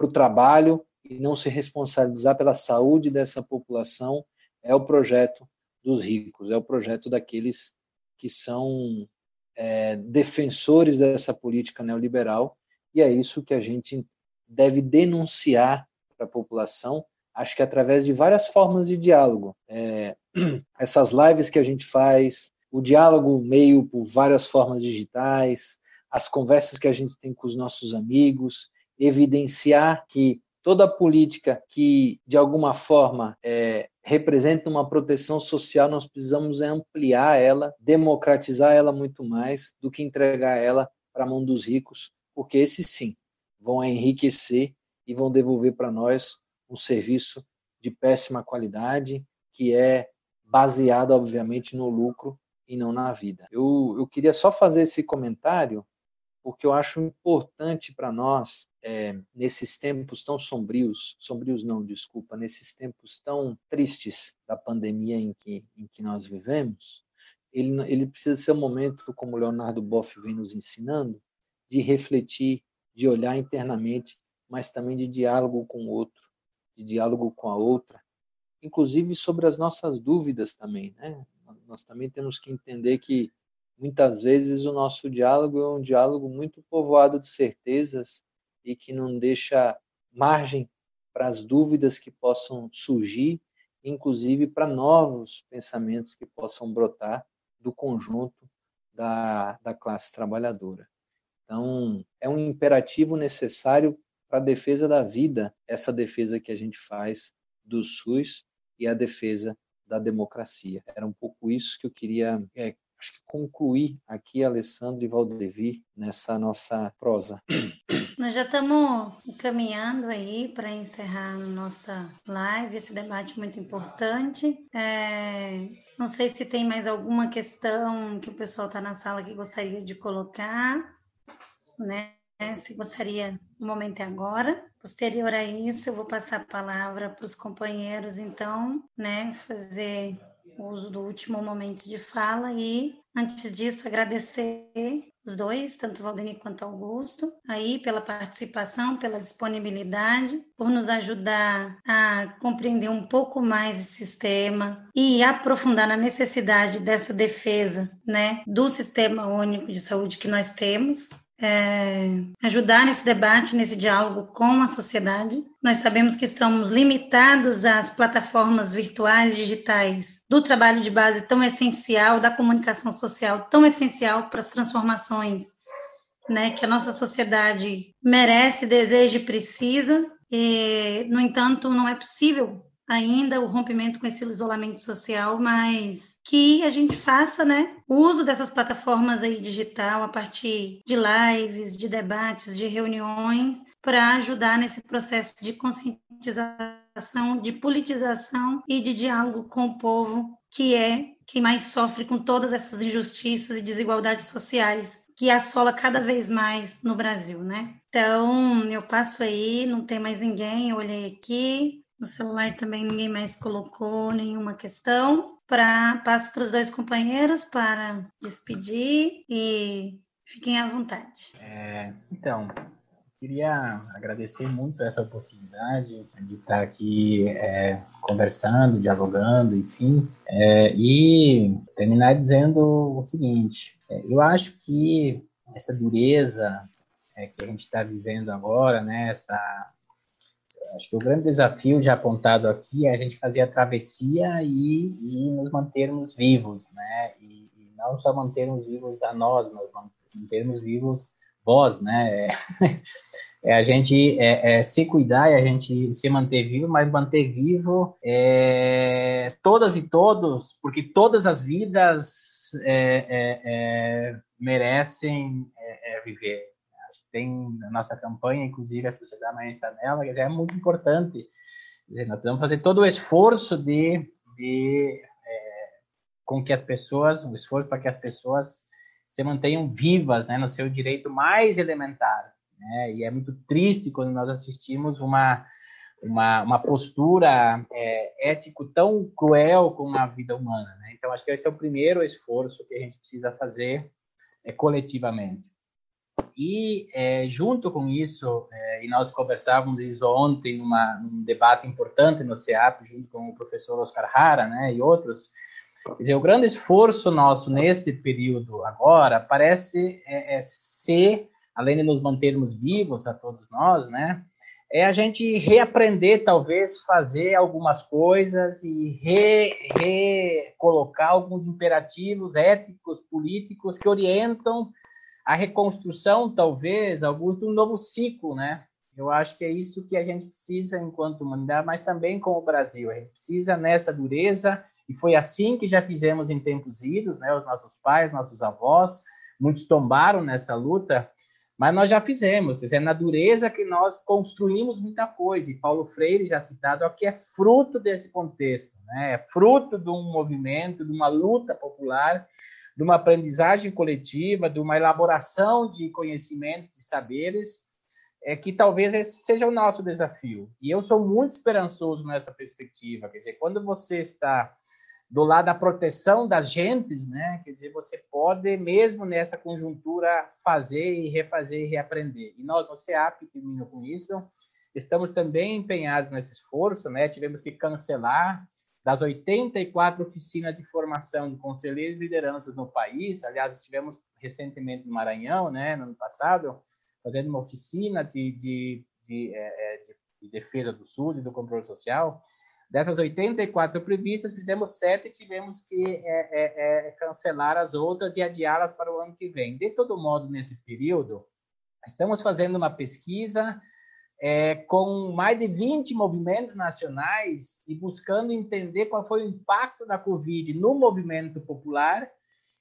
o trabalho e não se responsabilizar pela saúde dessa população é o projeto dos ricos, é o projeto daqueles que são é, defensores dessa política neoliberal e é isso que a gente deve denunciar para a população acho que através de várias formas de diálogo. É, [clears throat] essas lives que a gente faz, o diálogo meio por várias formas digitais, as conversas que a gente tem com os nossos amigos, evidenciar que toda política que, de alguma forma, é, representa uma proteção social, nós precisamos ampliar ela, democratizar ela muito mais do que entregar ela para a mão dos ricos, porque esses sim vão enriquecer e vão devolver para nós um serviço de péssima qualidade, que é baseado, obviamente, no lucro e não na vida. Eu, eu queria só fazer esse comentário porque eu acho importante para nós, é, nesses tempos tão sombrios, sombrios não, desculpa, nesses tempos tão tristes da pandemia em que, em que nós vivemos, ele, ele precisa ser um momento, como o Leonardo Boff vem nos ensinando, de refletir, de olhar internamente, mas também de diálogo com o outro, de diálogo com a outra, inclusive sobre as nossas dúvidas também, né? Nós também temos que entender que muitas vezes o nosso diálogo é um diálogo muito povoado de certezas e que não deixa margem para as dúvidas que possam surgir, inclusive para novos pensamentos que possam brotar do conjunto da, da classe trabalhadora. Então, é um imperativo necessário para a defesa da vida, essa defesa que a gente faz do SUS e a defesa da democracia. Era um pouco isso que eu queria é, acho que concluir aqui, Alessandro e Valdevi, nessa nossa prosa. Nós já estamos caminhando aí para encerrar nossa live, esse debate muito importante. É, não sei se tem mais alguma questão que o pessoal está na sala que gostaria de colocar, né? Se gostaria, o momento é agora. Posterior a isso, eu vou passar a palavra para os companheiros, então, né, fazer uso do último momento de fala. E, antes disso, agradecer os dois, tanto Valdemir quanto Augusto, aí pela participação, pela disponibilidade, por nos ajudar a compreender um pouco mais esse sistema e aprofundar na necessidade dessa defesa, né, do sistema único de saúde que nós temos é, ajudar nesse debate, nesse diálogo com a sociedade. Nós sabemos que estamos limitados às plataformas virtuais digitais do trabalho de base tão essencial, da comunicação social tão essencial para as transformações né, que a nossa sociedade merece, deseja e precisa. E, no entanto, não é possível ainda o rompimento com esse isolamento social, mas que a gente faça, né, uso dessas plataformas aí digital a partir de lives, de debates, de reuniões para ajudar nesse processo de conscientização, de politização e de diálogo com o povo, que é quem mais sofre com todas essas injustiças e desigualdades sociais que assola cada vez mais no Brasil, né? Então, eu passo aí, não tem mais ninguém, eu olhei aqui, no celular também ninguém mais colocou nenhuma questão. Passo para os dois companheiros para despedir e fiquem à vontade. É, então, queria agradecer muito essa oportunidade de estar aqui é, conversando, dialogando, enfim, é, e terminar dizendo o seguinte: é, eu acho que essa dureza é, que a gente está vivendo agora, né, essa acho que o grande desafio já apontado aqui é a gente fazer a travessia e, e nos mantermos vivos, né? E, e, não só mantermos vivos a nós, mas mantermos vivos vós, né? É, [laughs] é a gente é, é, se cuidar, é a gente se manter vivo, mas manter vivo é, todas e todos, porque todas as vidas é, é merecem viver tem na nossa campanha, inclusive a Sociedade Amanhã está nela, quer dizer, é muito importante. Quer dizer, nós que fazer todo o esforço de, de é, com que as pessoas, o esforço para que as pessoas se mantenham vivas, né, no seu direito mais elementar, né? E é muito triste quando nós assistimos uma uma, uma postura é, ético tão cruel com a vida humana, né? Então acho que esse é o primeiro esforço que a gente precisa fazer é, coletivamente. E é, junto com isso, é, e nós conversávamos isso ontem numa, num debate importante no CEAP, junto com o professor Oscar Hara, né, e outros, quer dizer, o grande esforço nosso nesse período agora parece é, é ser, além de nos mantermos vivos a todos nós, né, é a gente reaprender, talvez, fazer algumas coisas e recolocar re alguns imperativos éticos, políticos que orientam a reconstrução, talvez, alguns de um novo ciclo, né? Eu acho que é isso que a gente precisa enquanto humanidade, mas também com o Brasil. A gente precisa nessa dureza, e foi assim que já fizemos em tempos idos, né? Os nossos pais, nossos avós, muitos tombaram nessa luta, mas nós já fizemos, quer dizer, na dureza que nós construímos muita coisa, e Paulo Freire já citado aqui é fruto desse contexto, né? É fruto de um movimento, de uma luta popular de uma aprendizagem coletiva, de uma elaboração de conhecimentos e saberes, é que talvez esse seja o nosso desafio. E eu sou muito esperançoso nessa perspectiva. Quer dizer, quando você está do lado da proteção das gentes, né? Quer dizer, você pode mesmo nessa conjuntura fazer e refazer e reaprender. E nós no CEAP, termino com isso, estamos também empenhados nesse esforço, né? Tivemos que cancelar das 84 oficinas de formação de conselheiros e lideranças no país, aliás, estivemos recentemente no Maranhão, né, no ano passado, fazendo uma oficina de, de, de, é, é, de, de defesa do SUS e do controle social. Dessas 84 previstas, fizemos sete e tivemos que é, é, é, cancelar as outras e adiá-las para o ano que vem. De todo modo, nesse período, estamos fazendo uma pesquisa é, com mais de 20 movimentos nacionais e buscando entender qual foi o impacto da Covid no movimento popular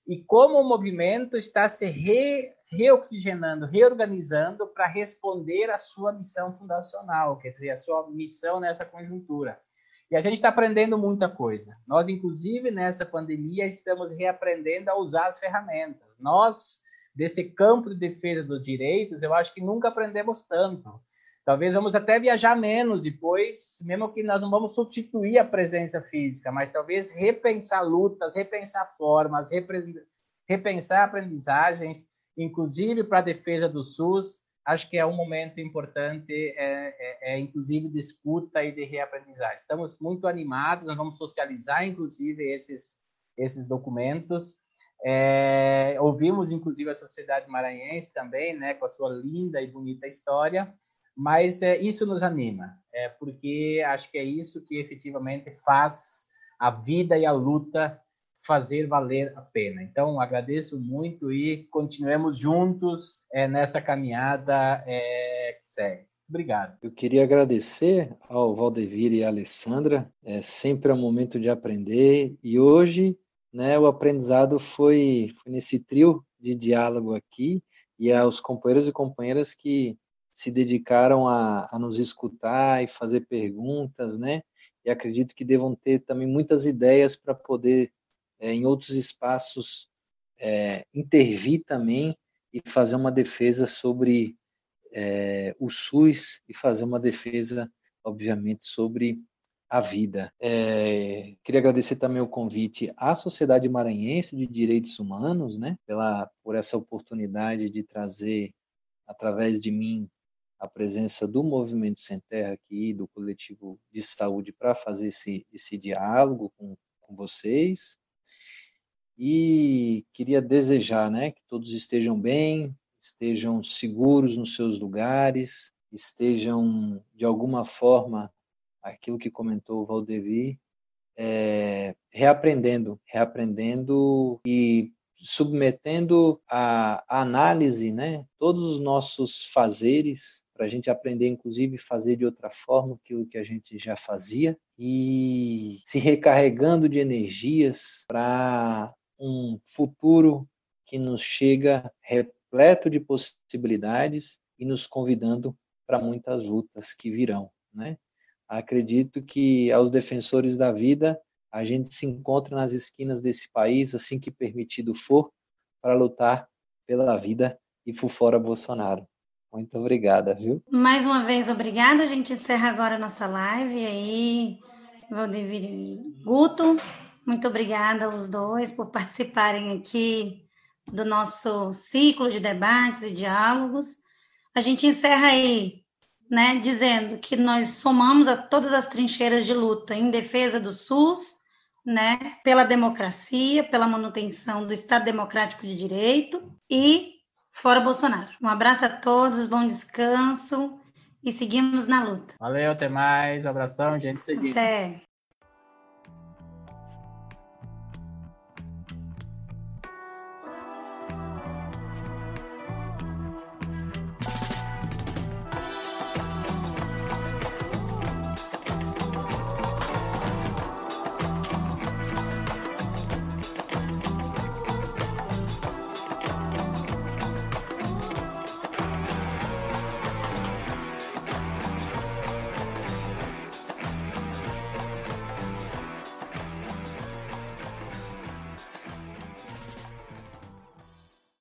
e como o movimento está se re, reoxigenando, reorganizando para responder à sua missão fundacional, quer dizer, a sua missão nessa conjuntura. E a gente está aprendendo muita coisa. Nós, inclusive, nessa pandemia, estamos reaprendendo a usar as ferramentas. Nós, desse campo de defesa dos direitos, eu acho que nunca aprendemos tanto. Talvez vamos até viajar menos depois, mesmo que nós não vamos substituir a presença física, mas talvez repensar lutas, repensar formas, repensar aprendizagens, inclusive para a defesa do SUS, acho que é um momento importante, é, é, é, inclusive de escuta e de reaprendizagem. Estamos muito animados, nós vamos socializar, inclusive, esses, esses documentos. É, ouvimos, inclusive, a sociedade maranhense também, né, com a sua linda e bonita história, mas é, isso nos anima, é, porque acho que é isso que efetivamente faz a vida e a luta fazer valer a pena. Então, agradeço muito e continuemos juntos é, nessa caminhada é, que segue. Obrigado. Eu queria agradecer ao Valdevir e à Alessandra. É sempre é um momento de aprender e hoje, né, o aprendizado foi, foi nesse trio de diálogo aqui e aos companheiros e companheiras que se dedicaram a, a nos escutar e fazer perguntas, né? E acredito que devam ter também muitas ideias para poder, é, em outros espaços, é, intervir também e fazer uma defesa sobre é, o SUS e fazer uma defesa, obviamente, sobre a vida. É, queria agradecer também o convite à Sociedade Maranhense de Direitos Humanos, né, pela, por essa oportunidade de trazer, através de mim, a presença do Movimento Sem Terra aqui, do coletivo de saúde, para fazer esse, esse diálogo com, com vocês. E queria desejar né, que todos estejam bem, estejam seguros nos seus lugares, estejam, de alguma forma, aquilo que comentou o Valdevi, é, reaprendendo, reaprendendo e submetendo a análise, né, todos os nossos fazeres, para a gente aprender, inclusive, fazer de outra forma aquilo que a gente já fazia e se recarregando de energias para um futuro que nos chega repleto de possibilidades e nos convidando para muitas lutas que virão, né? Acredito que aos defensores da vida a gente se encontra nas esquinas desse país, assim que permitido for, para lutar pela vida e por fora Bolsonaro. Muito obrigada, viu? Mais uma vez, obrigada. A gente encerra agora a nossa live. Aí, Valdevir e Guto, muito obrigada aos dois por participarem aqui do nosso ciclo de debates e diálogos. A gente encerra aí, né, dizendo que nós somamos a todas as trincheiras de luta em defesa do SUS, né, pela democracia, pela manutenção do Estado Democrático de Direito e fora Bolsonaro. Um abraço a todos, bom descanso e seguimos na luta. Valeu, até mais, abração, gente, seguinte. Até.